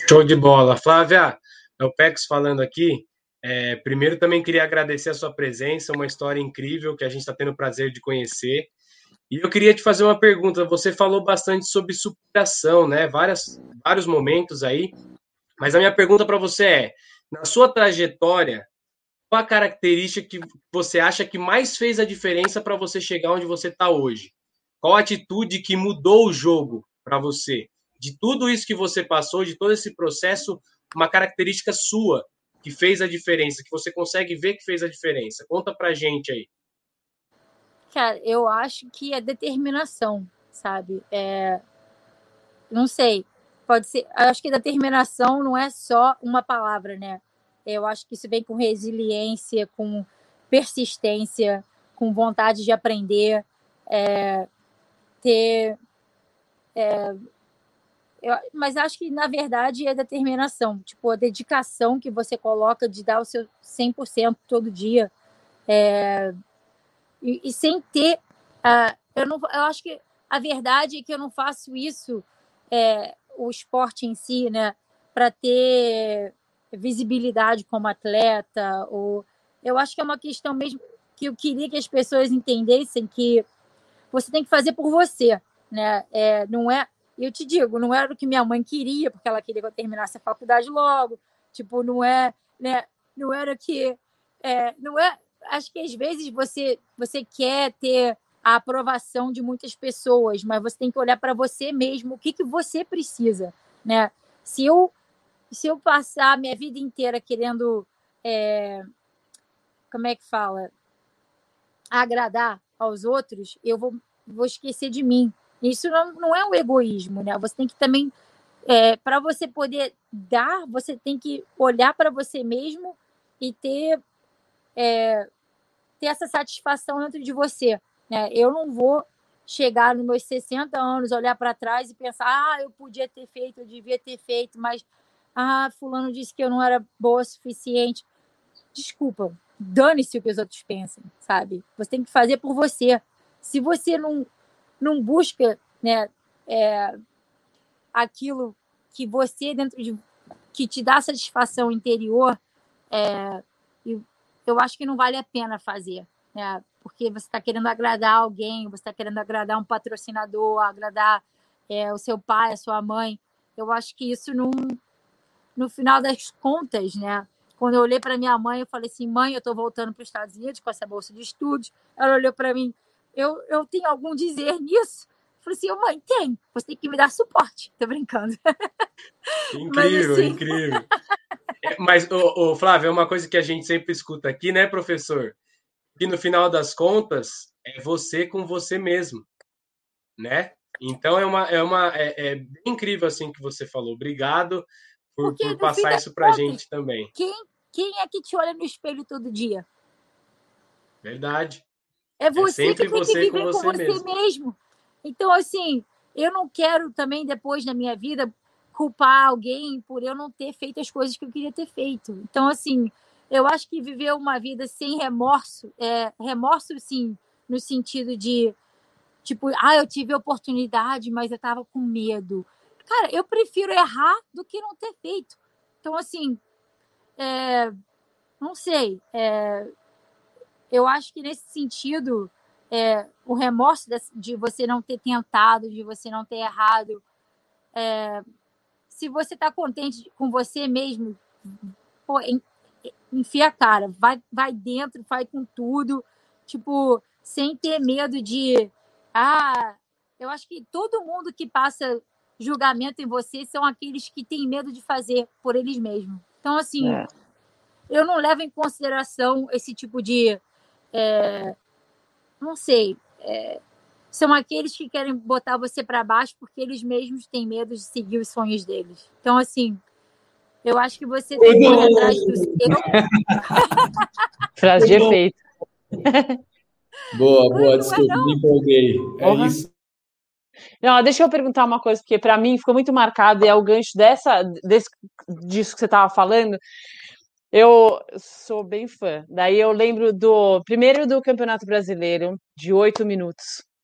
Show de bola. Flávia, é o Pex falando aqui. É, primeiro, também queria agradecer a sua presença, uma história incrível que a gente está tendo o prazer de conhecer. E eu queria te fazer uma pergunta. Você falou bastante sobre superação, né? Várias, vários momentos aí. Mas a minha pergunta para você é: na sua trajetória, qual a característica que você acha que mais fez a diferença para você chegar onde você está hoje? Qual a atitude que mudou o jogo para você? De tudo isso que você passou, de todo esse processo, uma característica sua que fez a diferença, que você consegue ver que fez a diferença? Conta pra gente aí. Cara, eu acho que é determinação, sabe? É... Não sei, pode ser. Eu acho que determinação não é só uma palavra, né? Eu acho que isso vem com resiliência, com persistência, com vontade de aprender, é... ter. É eu, mas acho que, na verdade, é determinação. Tipo, a dedicação que você coloca de dar o seu 100% todo dia. É, e, e, sem ter... Uh, eu, não, eu acho que a verdade é que eu não faço isso, é, o esporte em si, né? Para ter visibilidade como atleta. Ou, eu acho que é uma questão mesmo que eu queria que as pessoas entendessem que você tem que fazer por você, né? É, não é e eu te digo, não era o que minha mãe queria, porque ela queria que eu terminasse a faculdade logo. Tipo, não é, né? Não era que. É, não é. Acho que às vezes você, você quer ter a aprovação de muitas pessoas, mas você tem que olhar para você mesmo, o que, que você precisa, né? Se eu, se eu passar a minha vida inteira querendo. É, como é que fala? Agradar aos outros, eu vou, vou esquecer de mim. Isso não, não é um egoísmo, né? Você tem que também, é, para você poder dar, você tem que olhar para você mesmo e ter, é, ter essa satisfação dentro de você. Né? Eu não vou chegar nos meus 60 anos, olhar para trás e pensar, ah, eu podia ter feito, eu devia ter feito, mas, ah, fulano disse que eu não era boa o suficiente. Desculpa, dane-se o que os outros pensam, sabe? Você tem que fazer por você. Se você não não busca né, é, aquilo que você dentro de que te dá satisfação interior, É, eu acho que não vale a pena fazer, né? Porque você está querendo agradar alguém, você está querendo agradar um patrocinador, agradar é, o seu pai, a sua mãe. Eu acho que isso não, no final das contas, né? Quando eu olhei para minha mãe, eu falei assim: mãe, eu estou voltando para os Estados Unidos com essa bolsa de estudos. Ela olhou para mim: eu, eu tenho algum dizer nisso? Eu falei assim: mãe, tem. Você tem que me dar suporte. Tô brincando. [LAUGHS] Incrível, Mas, assim... incrível. [LAUGHS] É, mas, ô, ô, Flávio, é uma coisa que a gente sempre escuta aqui, né, professor? Que no final das contas é você com você mesmo, né? Então é uma é uma é, é bem incrível assim que você falou. Obrigado por, por passar isso para a gente também. Quem quem é que te olha no espelho todo dia? Verdade. É, é você é que tem você que viver com você, com você mesmo. mesmo. Então assim, eu não quero também depois na minha vida culpar alguém por eu não ter feito as coisas que eu queria ter feito. Então, assim, eu acho que viver uma vida sem remorso, é, remorso, sim, no sentido de, tipo, ah, eu tive oportunidade, mas eu tava com medo. Cara, eu prefiro errar do que não ter feito. Então, assim, é, não sei. É, eu acho que nesse sentido, é, o remorso de, você não ter tentado, de você não ter errado, é, se você está contente com você mesmo, pô, enfia a cara, vai, vai dentro, vai com tudo, tipo, sem ter medo de. Ah, eu acho que todo mundo que passa julgamento em você são aqueles que têm medo de fazer por eles mesmos. Então, assim, é. eu não levo em consideração esse tipo de. É, não sei. É, são aqueles que querem botar você para baixo porque eles mesmos têm medo de seguir os sonhos deles. Então, assim, eu acho que você tem que ir atrás do seu. [LAUGHS] Frase de efeito. [LAUGHS] Boa, boa, desculpa, me empolguei. É uhum. isso. Não, deixa eu perguntar uma coisa, porque para mim ficou muito marcado e é o gancho dessa, desse, disso que você estava falando. Eu sou bem fã. Daí eu lembro do primeiro do Campeonato Brasileiro, de oito minutos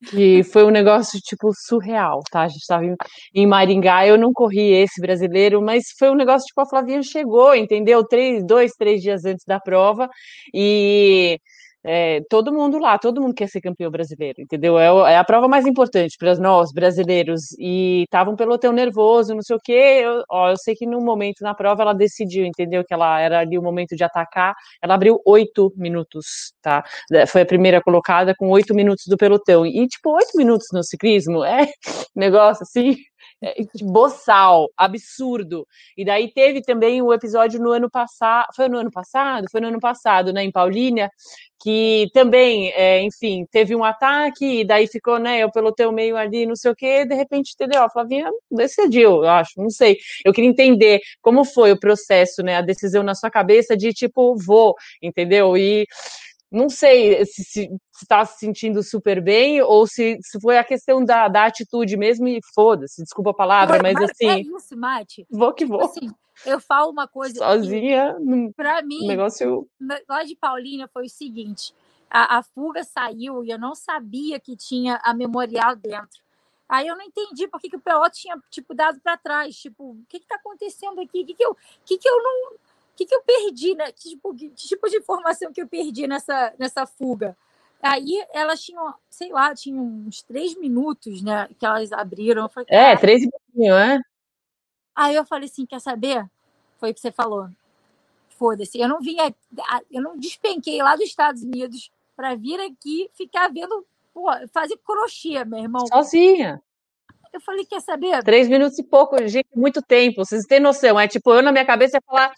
que foi um negócio tipo surreal, tá? A gente estava em, em, Maringá, eu não corri esse brasileiro, mas foi um negócio tipo a Flavinha chegou, entendeu? Três, dois, três dias antes da prova e é, todo mundo lá, todo mundo quer ser campeão brasileiro, entendeu? É, é a prova mais importante para nós, brasileiros, e tava um pelotão nervoso, não sei o quê. Eu, ó, eu sei que no momento na prova ela decidiu, entendeu? Que ela era ali o momento de atacar, ela abriu oito minutos, tá? É, foi a primeira colocada com oito minutos do pelotão. E, tipo, oito minutos no ciclismo é [LAUGHS] negócio assim boçal, absurdo. E daí teve também o um episódio no ano passado, foi no ano passado? Foi no ano passado, né, em Paulínia, que também, é, enfim, teve um ataque, e daí ficou, né, eu pelo teu meio ali, não sei o quê, de repente, entendeu? A Flavinha decidiu, eu acho, não sei. Eu queria entender como foi o processo, né, a decisão na sua cabeça de, tipo, vou, entendeu? E não sei se está se, se, sentindo super bem ou se, se foi a questão da, da atitude mesmo e foda-se, desculpa a palavra, mas, mas assim. É isso, Mate. Vou que vou. Tipo assim, eu falo uma coisa. Sozinha, para mim, negócio. Lá de Paulínia foi o seguinte: a, a fuga saiu e eu não sabia que tinha a memorial dentro. Aí eu não entendi por que, que o pelote tinha, tipo, dado para trás. Tipo, o que está acontecendo aqui? O que, que, eu, que, que eu não que, que eu perdi, né? Que tipo, que tipo de informação que eu perdi nessa, nessa fuga? Aí elas tinham, sei lá, tinham uns três minutos, né? Que elas abriram. Falei, é, três e pouquinho, é? Aí eu falei assim: quer saber? Foi o que você falou. Foda-se. Eu não vinha, eu não despenquei lá dos Estados Unidos para vir aqui ficar vendo, pô, fazer crochê, meu irmão. Sozinha. Eu falei, quer saber? Três minutos e pouco, gente, muito tempo. Vocês têm noção. É tipo, eu na minha cabeça ia falar,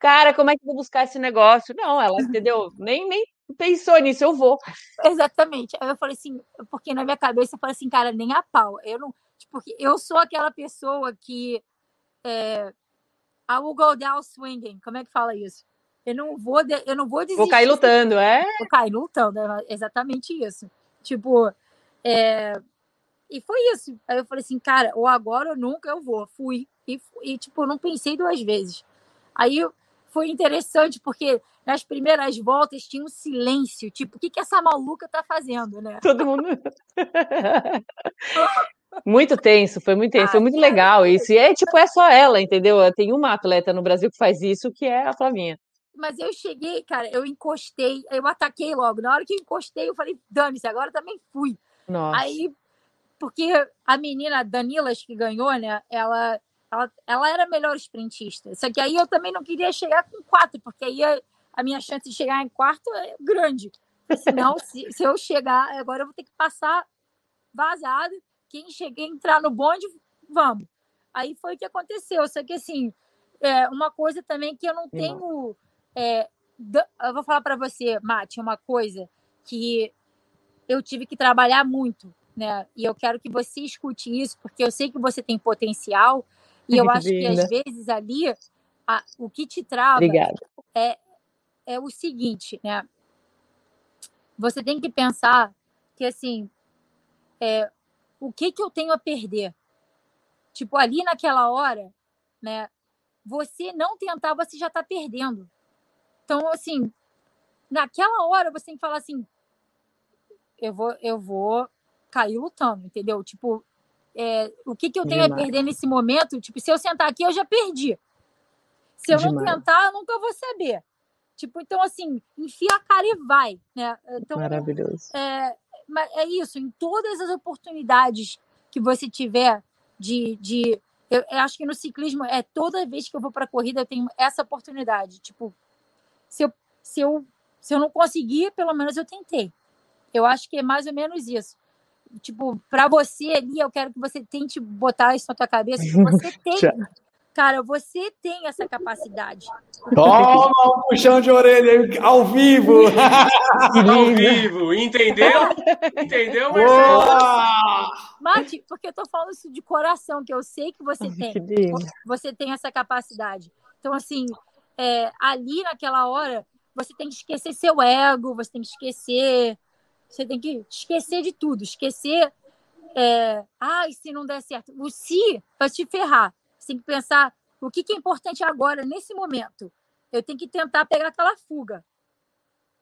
cara, como é que eu vou buscar esse negócio? Não, ela, entendeu? Nem, nem pensou nisso, eu vou. Exatamente. Aí eu falei assim, porque na minha cabeça eu falei assim, cara, nem a pau. Eu não, tipo, eu sou aquela pessoa que é, I will go down swinging. Como é que fala isso? Eu não vou, de, eu não vou desistir. Vou cair lutando, é? Vou cair lutando, é exatamente isso. Tipo, é, e foi isso. Aí eu falei assim, cara, ou agora ou nunca eu vou. Fui. E, e tipo, não pensei duas vezes. Aí foi interessante, porque nas primeiras voltas tinha um silêncio, tipo, o que, que essa maluca tá fazendo, né? Todo mundo. muito tenso, foi muito tenso, ah, foi muito legal isso. E é tipo, é só ela, entendeu? Tem uma atleta no Brasil que faz isso, que é a Flavinha. mas eu cheguei, cara, eu encostei, eu ataquei logo. Na hora que eu encostei, eu falei, dane-se, agora também fui. Nossa. Aí, porque a menina Danilas que ganhou, né? Ela, ela, ela era a melhor sprintista. Só que aí eu também não queria chegar com quatro, porque aí a, a minha chance de chegar em quarto é grande. Senão, se, se eu chegar, agora eu vou ter que passar vazado. Quem cheguei entrar no bonde, vamos. Aí foi o que aconteceu. Só que assim, é uma coisa também que eu não tenho. É, eu vou falar para você, Mate, uma coisa que eu tive que trabalhar muito, né? E eu quero que você escute isso, porque eu sei que você tem potencial, e eu [LAUGHS] acho que às vezes ali a, o que te trava é, é o seguinte, né? Você tem que pensar que assim, é, o que que eu tenho a perder? Tipo, ali naquela hora, né? Você não tentar, você já está perdendo. Então, assim, naquela hora você tem que falar assim, eu vou, eu vou cair lutando, entendeu? Tipo, é, o que, que eu tenho Demais. a perder nesse momento? Tipo, se eu sentar aqui, eu já perdi. Se eu Demais. não tentar, eu nunca vou saber. Tipo, então, assim, enfia a cara e vai, né? Então, Maravilhoso. É, é isso, em todas as oportunidades que você tiver de. de eu, eu acho que no ciclismo, é toda vez que eu vou para a corrida, eu tenho essa oportunidade. Tipo, se eu, se, eu, se eu não conseguir, pelo menos eu tentei. Eu acho que é mais ou menos isso. Tipo, para você ali, eu quero que você tente botar isso na tua cabeça. Você [LAUGHS] tem. Cara, você tem essa capacidade. Toma um puxão de orelha ao vivo! [LAUGHS] ao vivo, entendeu? Entendeu, Marcelo? Mate, porque eu tô falando isso de coração, que eu sei que você tem. Você tem essa capacidade. Então, assim, é, ali naquela hora, você tem que esquecer seu ego, você tem que esquecer você tem que esquecer de tudo, esquecer. É, ah, e se não der certo? O se vai te ferrar. Você tem que pensar o que, que é importante agora, nesse momento. Eu tenho que tentar pegar aquela fuga.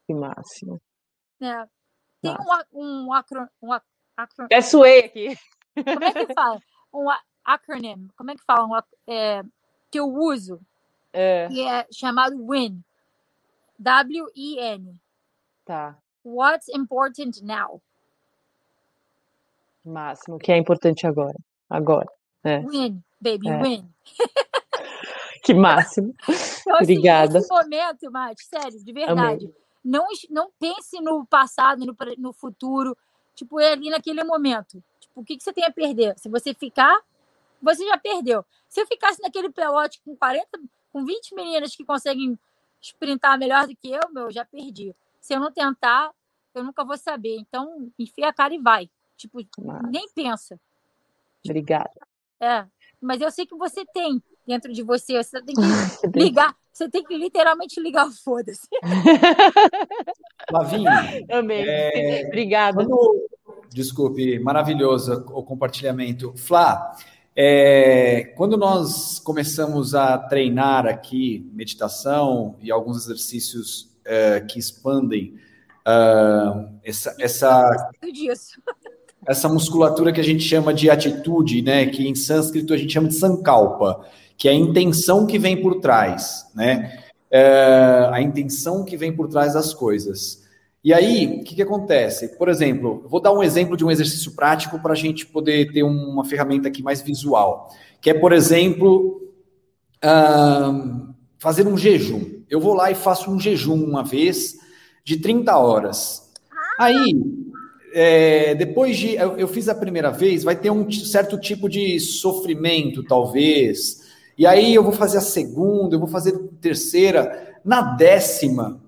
Que máximo. É. Tem um, um, acro, um acro... É suei aqui. Como é que [LAUGHS] fala? Um acronym. Como é que fala? Um, é, que eu uso. É. Que é chamado WIN. W-I-N. Tá. What's important now? Máximo, que é importante agora. Agora. É. Win, baby, é. win. [LAUGHS] que máximo. [LAUGHS] Então, assim, Obrigada. Nesse momento, Mate, sério, de verdade. Não, não pense no passado, no, no futuro. Tipo, é ali naquele momento. Tipo, o que, que você tem a perder? Se você ficar, você já perdeu. Se eu ficasse naquele pelote com 40, com 20 meninas que conseguem sprintar melhor do que eu, meu, já perdi. Se eu não tentar, eu nunca vou saber. Então, enfia a cara e vai. Tipo, nem pensa. Obrigada. É, mas eu sei que você tem dentro de você. Você tem que [LAUGHS] ligar. Você tem que literalmente ligar o foda-se. [LAUGHS] Lavinha. Amei. É... Obrigada. Quando... Desculpe, maravilhoso o compartilhamento. Flá, é, quando nós começamos a treinar aqui meditação e alguns exercícios é, que expandem uh, essa, essa, essa musculatura que a gente chama de atitude, né? Que em sânscrito a gente chama de sankalpa, que é a intenção que vem por trás, né? Uh, a intenção que vem por trás das coisas. E aí, o que, que acontece? Por exemplo, vou dar um exemplo de um exercício prático para a gente poder ter uma ferramenta aqui mais visual, que é, por exemplo, uh, fazer um jejum. Eu vou lá e faço um jejum uma vez de 30 horas. Aí, é, depois de. Eu, eu, fiz a primeira vez, vai ter um certo tipo de sofrimento, talvez. E aí eu vou fazer a segunda, eu vou fazer a terceira. Na décima,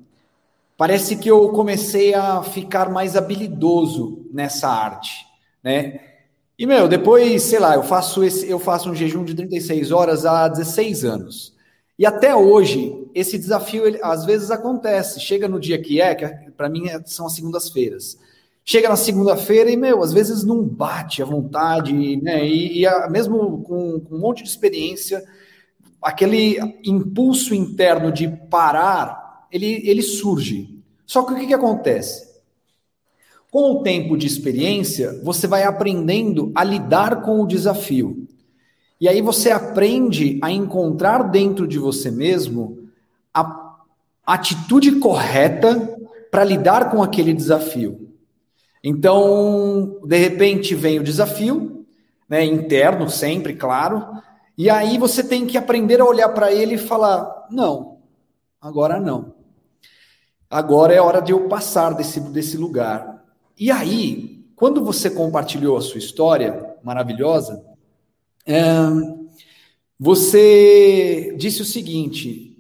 parece que eu comecei a ficar mais habilidoso nessa arte, né? E, meu, depois, sei lá, eu faço, esse, eu faço um jejum de 36 horas há 16 anos. E até hoje, esse desafio ele, às vezes acontece. Chega no dia que é, que é, para mim é, são as segundas-feiras. Chega na segunda-feira e, meu, às vezes não bate a vontade, né? E, e a, mesmo com, com um monte de experiência, aquele impulso interno de parar, ele, ele surge. Só que o que, que acontece? Com o tempo de experiência, você vai aprendendo a lidar com o desafio. E aí você aprende a encontrar dentro de você mesmo a atitude correta para lidar com aquele desafio. Então, de repente vem o desafio, né, interno sempre, claro, e aí você tem que aprender a olhar para ele e falar: não, agora não. Agora é hora de eu passar desse, desse lugar. E aí, quando você compartilhou a sua história maravilhosa, você disse o seguinte: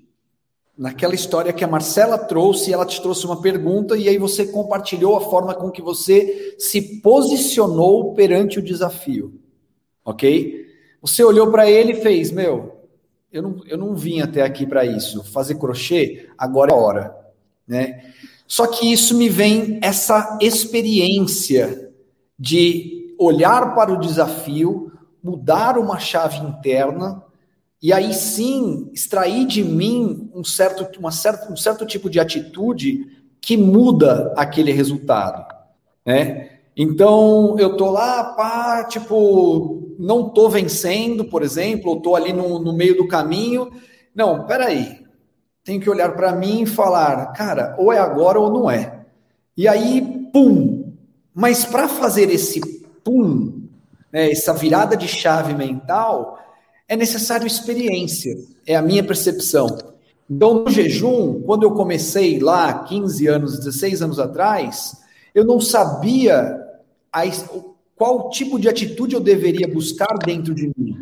naquela história que a Marcela trouxe, ela te trouxe uma pergunta e aí você compartilhou a forma com que você se posicionou perante o desafio, ok? Você olhou para ele e fez, meu, eu não, eu não vim até aqui para isso, fazer crochê, agora é a hora, né? Só que isso me vem essa experiência de olhar para o desafio, mudar uma chave interna e aí sim extrair de mim um certo, uma certa, um certo tipo de atitude que muda aquele resultado, né? Então eu tô lá, pá, tipo, não tô vencendo, por exemplo, ou tô ali no, no meio do caminho. Não, peraí, tenho que olhar para mim e falar, cara, ou é agora ou não é. E aí, pum. Mas para fazer esse pum, né, essa virada de chave mental, é necessário experiência, é a minha percepção. Então, no jejum, quando eu comecei lá 15 anos, 16 anos atrás, eu não sabia a, qual tipo de atitude eu deveria buscar dentro de mim.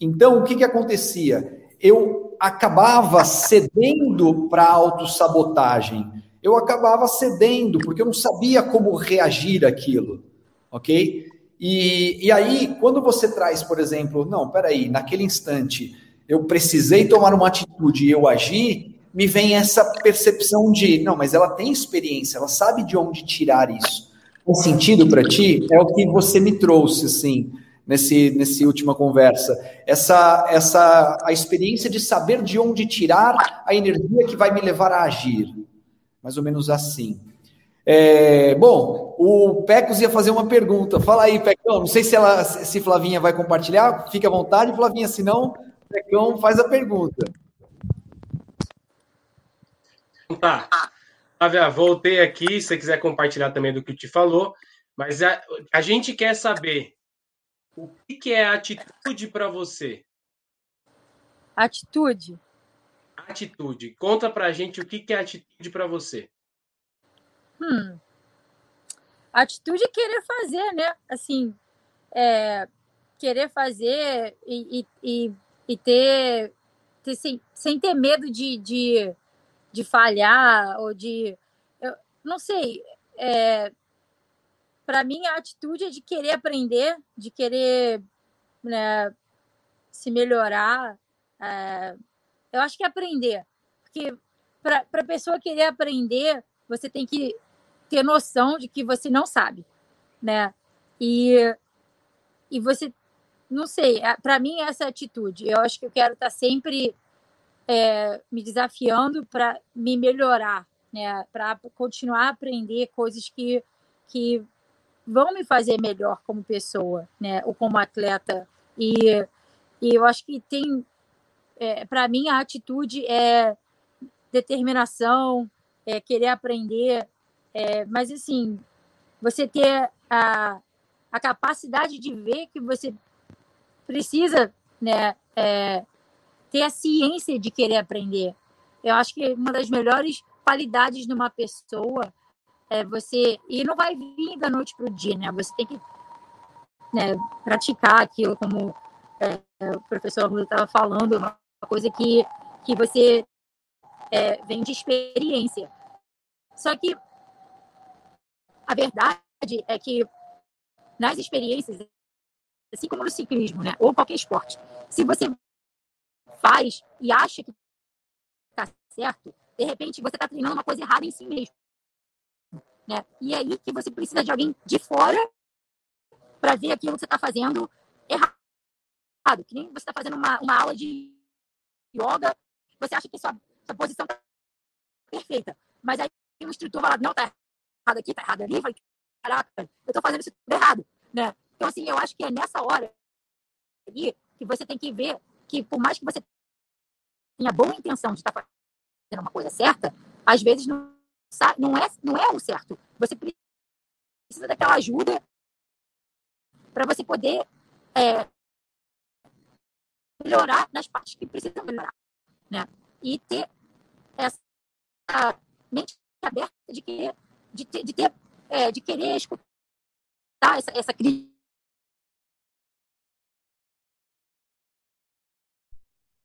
Então, o que, que acontecia? Eu acabava cedendo para a autossabotagem. Eu acabava cedendo, porque eu não sabia como reagir àquilo, ok? E, e aí, quando você traz, por exemplo, não, peraí, naquele instante eu precisei tomar uma atitude e eu agi, me vem essa percepção de, não, mas ela tem experiência, ela sabe de onde tirar isso. Faz sentido para ti? É o que você me trouxe, assim, nesse, nesse última conversa. Essa, essa, a experiência de saber de onde tirar a energia que vai me levar a agir. Mais ou menos assim. É, bom, o Pecos ia fazer uma pergunta. Fala aí, Pecão. Não sei se ela, se Flavinha vai compartilhar. Fique à vontade, Flavinha. Se não, Pecão faz a pergunta. Tá. Flávia, voltei aqui. Se você quiser compartilhar também do que te falou, mas a, a gente quer saber o que, que é atitude para você. Atitude. Atitude. Conta pra gente o que, que é atitude para você. Hum. Atitude é querer fazer, né? Assim, é, querer fazer e, e, e ter, ter sem, sem, ter medo de, de, de, falhar ou de. Eu, não sei. É, para mim, a atitude é de querer aprender, de querer né, se melhorar. É, eu acho que é aprender. Porque para a pessoa querer aprender, você tem que ter noção de que você não sabe, né? E, e você, não sei, é, para mim essa atitude. Eu acho que eu quero estar tá sempre é, me desafiando para me melhorar, né? Para continuar a aprender coisas que, que vão me fazer melhor como pessoa, né? Ou como atleta. E, e eu acho que tem, é, para mim, a atitude é determinação, é querer aprender, é, mas, assim, você ter a, a capacidade de ver que você precisa né, é, ter a ciência de querer aprender. Eu acho que uma das melhores qualidades de uma pessoa é você. E não vai vir da noite para o dia, né? Você tem que né, praticar aquilo, como é, o professor estava falando, uma coisa que, que você é, vem de experiência. Só que a verdade é que nas experiências, assim como no ciclismo, né, ou qualquer esporte, se você faz e acha que está certo, de repente você está treinando uma coisa errada em si mesmo. Né? E é aí que você precisa de alguém de fora para ver aquilo que você está fazendo errado. Que nem você está fazendo uma, uma aula de yoga, você acha que sua, sua posição está perfeita. Mas aí o instrutor lá, não, está errado aqui, tá errado ali. Falei, caraca, eu tô fazendo isso tudo errado, né? Então, assim, eu acho que é nessa hora que você tem que ver que, por mais que você tenha boa intenção de estar uma coisa certa, às vezes não, não, é, não é o certo. Você precisa daquela ajuda para você poder é, melhorar nas partes que precisam melhorar. Né? E ter essa mente aberta de querer, de ter, de, ter, é, de querer escutar essa, essa crítica.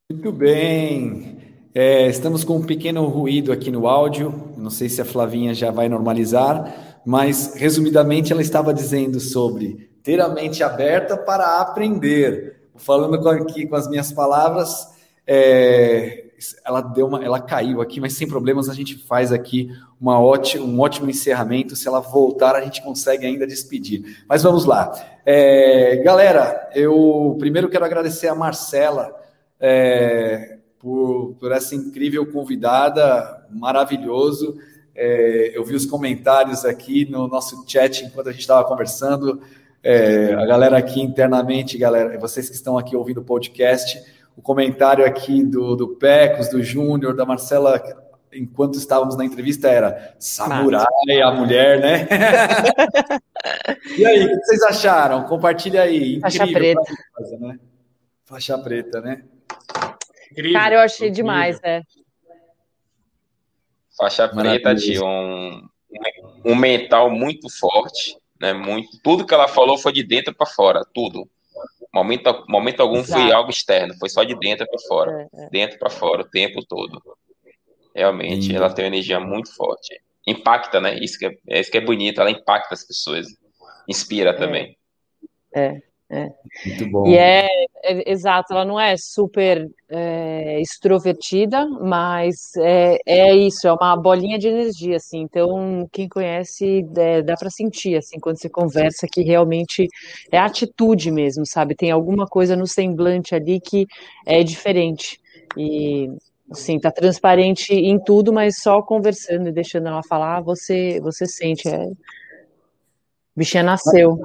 Muito bem. É, estamos com um pequeno ruído aqui no áudio. Não sei se a Flavinha já vai normalizar, mas resumidamente ela estava dizendo sobre ter a mente aberta para aprender. Falando aqui com as minhas palavras, é, ela deu uma, ela caiu aqui, mas sem problemas a gente faz aqui uma ótima, um ótimo encerramento. Se ela voltar, a gente consegue ainda despedir. Mas vamos lá, é, galera. Eu primeiro quero agradecer a Marcela é, por, por essa incrível convidada, maravilhoso. É, eu vi os comentários aqui no nosso chat enquanto a gente estava conversando. É, a galera aqui internamente, galera, vocês que estão aqui ouvindo o podcast o comentário aqui do, do Pecos, do Júnior, da Marcela, enquanto estávamos na entrevista, era samurai, a mulher, né? [LAUGHS] e aí, o que vocês acharam? Compartilha aí. Incrível, Faixa preta. Coisa, né? Faixa preta, né? Incrível, Cara, eu achei incrível. demais, é. Faixa preta de um, um mental muito forte, né? Muito, tudo que ela falou foi de dentro para fora, tudo. Momento, momento algum Exato. foi algo externo, foi só de dentro para fora. É, é. Dentro para fora, o tempo todo. Realmente, ela tem uma energia muito forte. Impacta, né? Isso que é, é, isso que é bonito, ela impacta as pessoas. Inspira é. também. É. É. Muito bom. E é, é, exato, ela não é super é, extrovertida, mas é, é isso, é uma bolinha de energia, assim. Então, quem conhece é, dá para sentir, assim, quando você conversa, que realmente é atitude mesmo, sabe? Tem alguma coisa no semblante ali que é diferente. E assim, tá transparente em tudo, mas só conversando e deixando ela falar, você você sente, é... bichinha nasceu.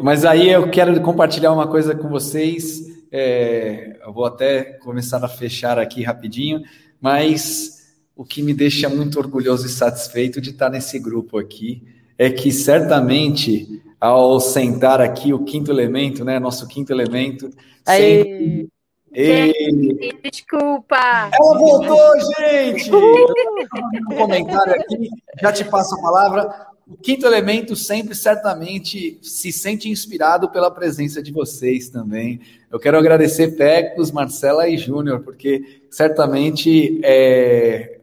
Mas aí eu quero compartilhar uma coisa com vocês. É, eu vou até começar a fechar aqui rapidinho, mas o que me deixa muito orgulhoso e satisfeito de estar nesse grupo aqui é que certamente ao sentar aqui o quinto elemento, né, nosso quinto elemento, sempre... Ei. Desculpa. Ela voltou, gente. um comentário aqui, já te passo a palavra. O quinto elemento sempre, certamente, se sente inspirado pela presença de vocês também. Eu quero agradecer Pecos, Marcela e Júnior, porque certamente, é,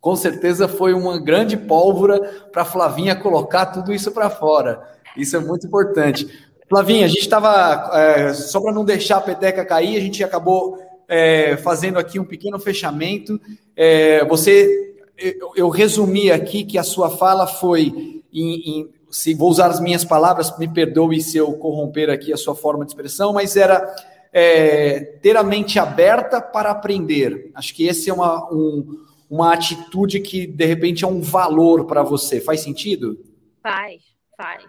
com certeza, foi uma grande pólvora para Flavinha colocar tudo isso para fora. Isso é muito importante. Flavinha, a gente estava, é, só para não deixar a peteca cair, a gente acabou é, fazendo aqui um pequeno fechamento. É, você eu, eu resumi aqui que a sua fala foi em, em, se vou usar as minhas palavras, me perdoe se eu corromper aqui a sua forma de expressão, mas era é, ter a mente aberta para aprender. Acho que esse é uma, um, uma atitude que de repente é um valor para você. Faz sentido? Faz, faz,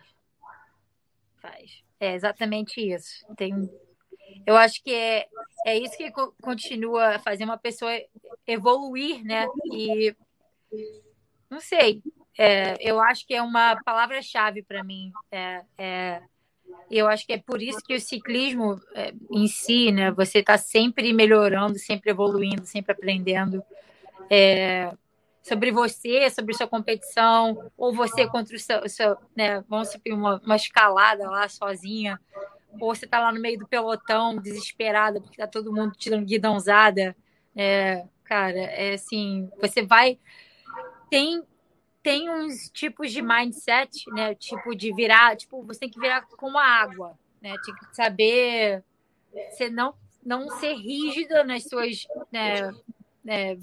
faz. É exatamente isso. Tem, eu acho que é, é isso que continua a fazer uma pessoa evoluir, né? E não sei. É, eu acho que é uma palavra-chave para mim. É, é, eu acho que é por isso que o ciclismo é, em si, né? Você está sempre melhorando, sempre evoluindo, sempre aprendendo é, sobre você, sobre sua competição, ou você contra o seu, seu né? Vamos supor uma, uma escalada lá sozinha, ou você está lá no meio do pelotão, desesperada, porque está todo mundo tirando guidãozada. É, cara, é assim, você vai tem tem uns tipos de mindset, né? Tipo de virar, tipo, você tem que virar como a água, né? Tem que saber você não não ser rígida nas suas, né, né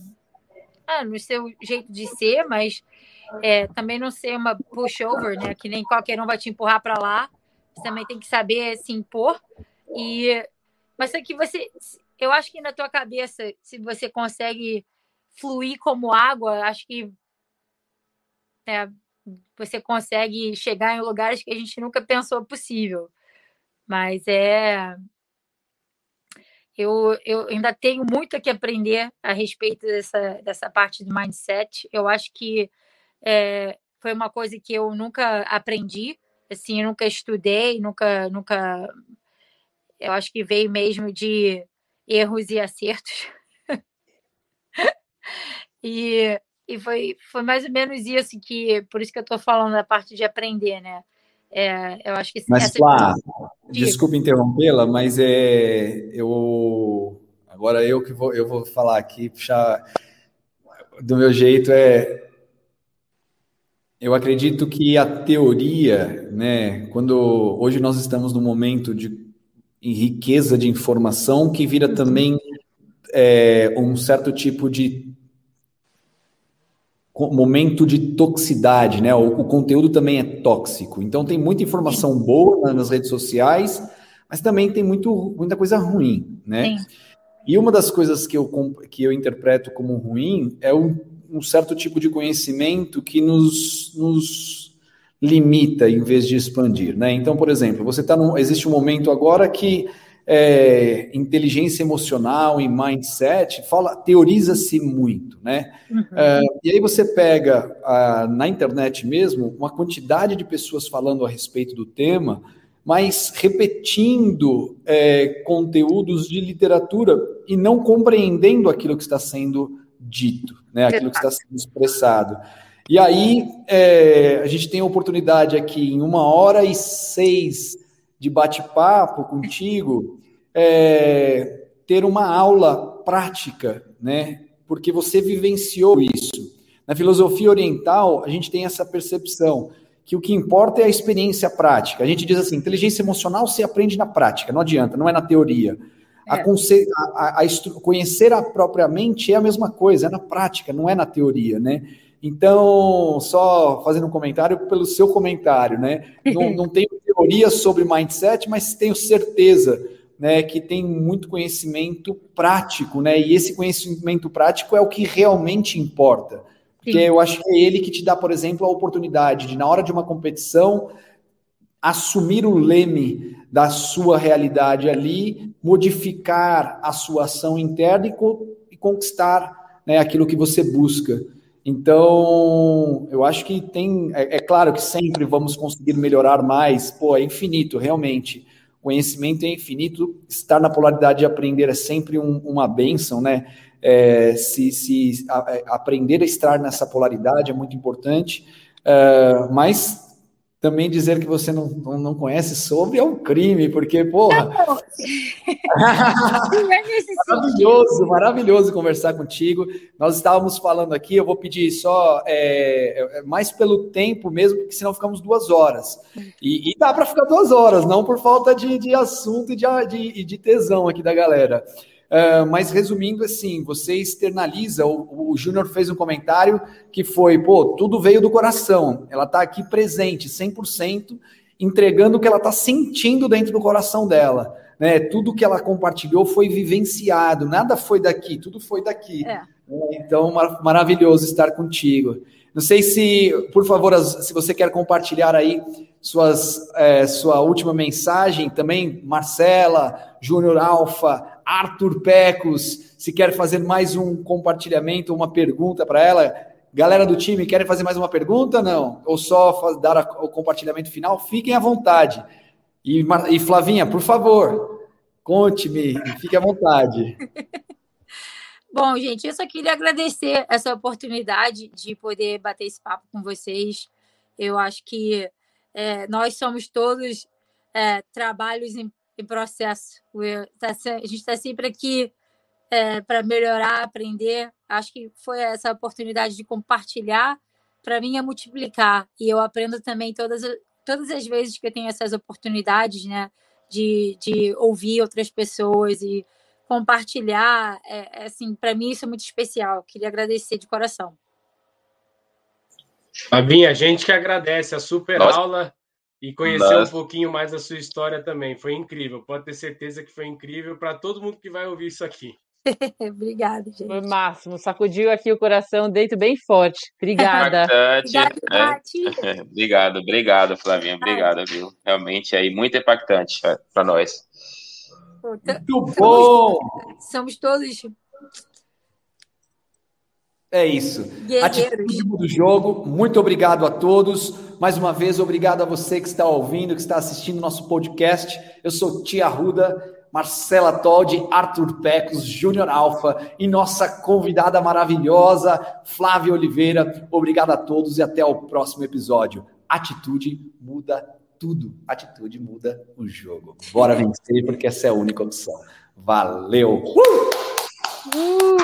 ah, no seu jeito de ser, mas é, também não ser uma pushover, né? Que nem qualquer um vai te empurrar para lá. Você também tem que saber se impor. E mas é que você, eu acho que na tua cabeça, se você consegue fluir como água, acho que é, você consegue chegar em lugares que a gente nunca pensou possível. Mas é. eu, eu ainda tenho muito que aprender a respeito dessa, dessa parte do mindset. Eu acho que é, foi uma coisa que eu nunca aprendi, assim, eu nunca estudei, nunca, nunca. Eu acho que veio mesmo de erros e acertos. [LAUGHS] e e foi, foi mais ou menos isso que, por isso que eu estou falando da parte de aprender, né? É, eu acho que mas, Flá, desculpe interrompê-la, mas é, eu agora eu que vou, eu vou falar aqui, puxar do meu jeito é eu acredito que a teoria, né, quando hoje nós estamos num momento de em riqueza de informação que vira também é, um certo tipo de momento de toxicidade, né? O, o, conteúdo também é tóxico. Então tem muita informação boa nas redes sociais, mas também tem muito, muita coisa ruim, né? Sim. E uma das coisas que eu, que eu interpreto como ruim é um, um certo tipo de conhecimento que nos, nos limita em vez de expandir, né? Então, por exemplo, você está num. Existe um momento agora que é, inteligência emocional e mindset, fala, teoriza-se muito, né? Uhum. É, e aí você pega a, na internet mesmo uma quantidade de pessoas falando a respeito do tema, mas repetindo é, conteúdos de literatura e não compreendendo aquilo que está sendo dito, né? Aquilo que está sendo expressado. E aí é, a gente tem a oportunidade aqui em uma hora e seis de bate-papo contigo, é, ter uma aula prática, né? Porque você vivenciou isso. Na filosofia oriental, a gente tem essa percepção que o que importa é a experiência prática. A gente diz assim: inteligência emocional se aprende na prática, não adianta, não é na teoria. É. A, a, a, a, conhecer a própria mente é a mesma coisa, é na prática, não é na teoria, né? Então, só fazendo um comentário pelo seu comentário, né? Não, [LAUGHS] não tenho teoria sobre mindset, mas tenho certeza né, que tem muito conhecimento prático, né? E esse conhecimento prático é o que realmente importa. Porque Sim. eu acho que é ele que te dá, por exemplo, a oportunidade de, na hora de uma competição, assumir o leme da sua realidade ali, modificar a sua ação interna e, co e conquistar né, aquilo que você busca. Então, eu acho que tem. É, é, claro que sempre vamos conseguir melhorar mais, pô, é infinito, realmente. Conhecimento é infinito, estar na polaridade de aprender é sempre um, uma benção, né? É, se, se a, é, aprender a estar nessa polaridade é muito importante, é, mas também dizer que você não, não conhece sobre é um crime, porque, porra. [LAUGHS] maravilhoso, maravilhoso conversar contigo. Nós estávamos falando aqui, eu vou pedir só é, é mais pelo tempo mesmo, porque senão ficamos duas horas. E, e dá para ficar duas horas, não por falta de, de assunto e de, de, de tesão aqui da galera. Uh, mas resumindo assim, você externaliza. O, o Júnior fez um comentário que foi: pô, tudo veio do coração. Ela está aqui presente, 100%, entregando o que ela está sentindo dentro do coração dela. Né? Tudo que ela compartilhou foi vivenciado, nada foi daqui, tudo foi daqui. É. Então, mar maravilhoso estar contigo. Não sei se, por favor, se você quer compartilhar aí suas, é, sua última mensagem, também Marcela, Júnior Alfa, Arthur Pecos, se quer fazer mais um compartilhamento, uma pergunta para ela. Galera do time, querem fazer mais uma pergunta? Não? Ou só dar o compartilhamento final? Fiquem à vontade. E, e Flavinha, por favor, conte-me, fique à vontade. [LAUGHS] Bom, gente, eu só queria agradecer essa oportunidade de poder bater esse papo com vocês. Eu acho que é, nós somos todos é, trabalhos em em processo. Tá a gente está sempre aqui é, para melhorar, aprender. Acho que foi essa oportunidade de compartilhar, para mim, é multiplicar. E eu aprendo também todas, todas as vezes que eu tenho essas oportunidades, né? De, de ouvir outras pessoas e compartilhar. É, é assim, para mim, isso é muito especial. Queria agradecer de coração. Fabinha, a gente que agradece a super Nossa. aula e conhecer Nossa. um pouquinho mais da sua história também. Foi incrível, pode ter certeza que foi incrível para todo mundo que vai ouvir isso aqui. [LAUGHS] Obrigada, gente. Foi máximo, sacudiu aqui o coração, deito bem forte. Obrigada. [LAUGHS] Impactante. É. [LAUGHS] obrigado, obrigado, Flavinha. Obrigado, viu? Realmente aí muito impactante para nós. Muito bom! Somos todos é isso. Atitude do jogo. Muito obrigado a todos. Mais uma vez, obrigado a você que está ouvindo, que está assistindo nosso podcast. Eu sou Tia Ruda, Marcela Toldi, Arthur Pecos, Júnior Alfa e nossa convidada maravilhosa, Flávia Oliveira. Obrigado a todos e até o próximo episódio. Atitude muda tudo. Atitude muda o jogo. Bora vencer, porque essa é a única opção. Valeu! Uh! Uh!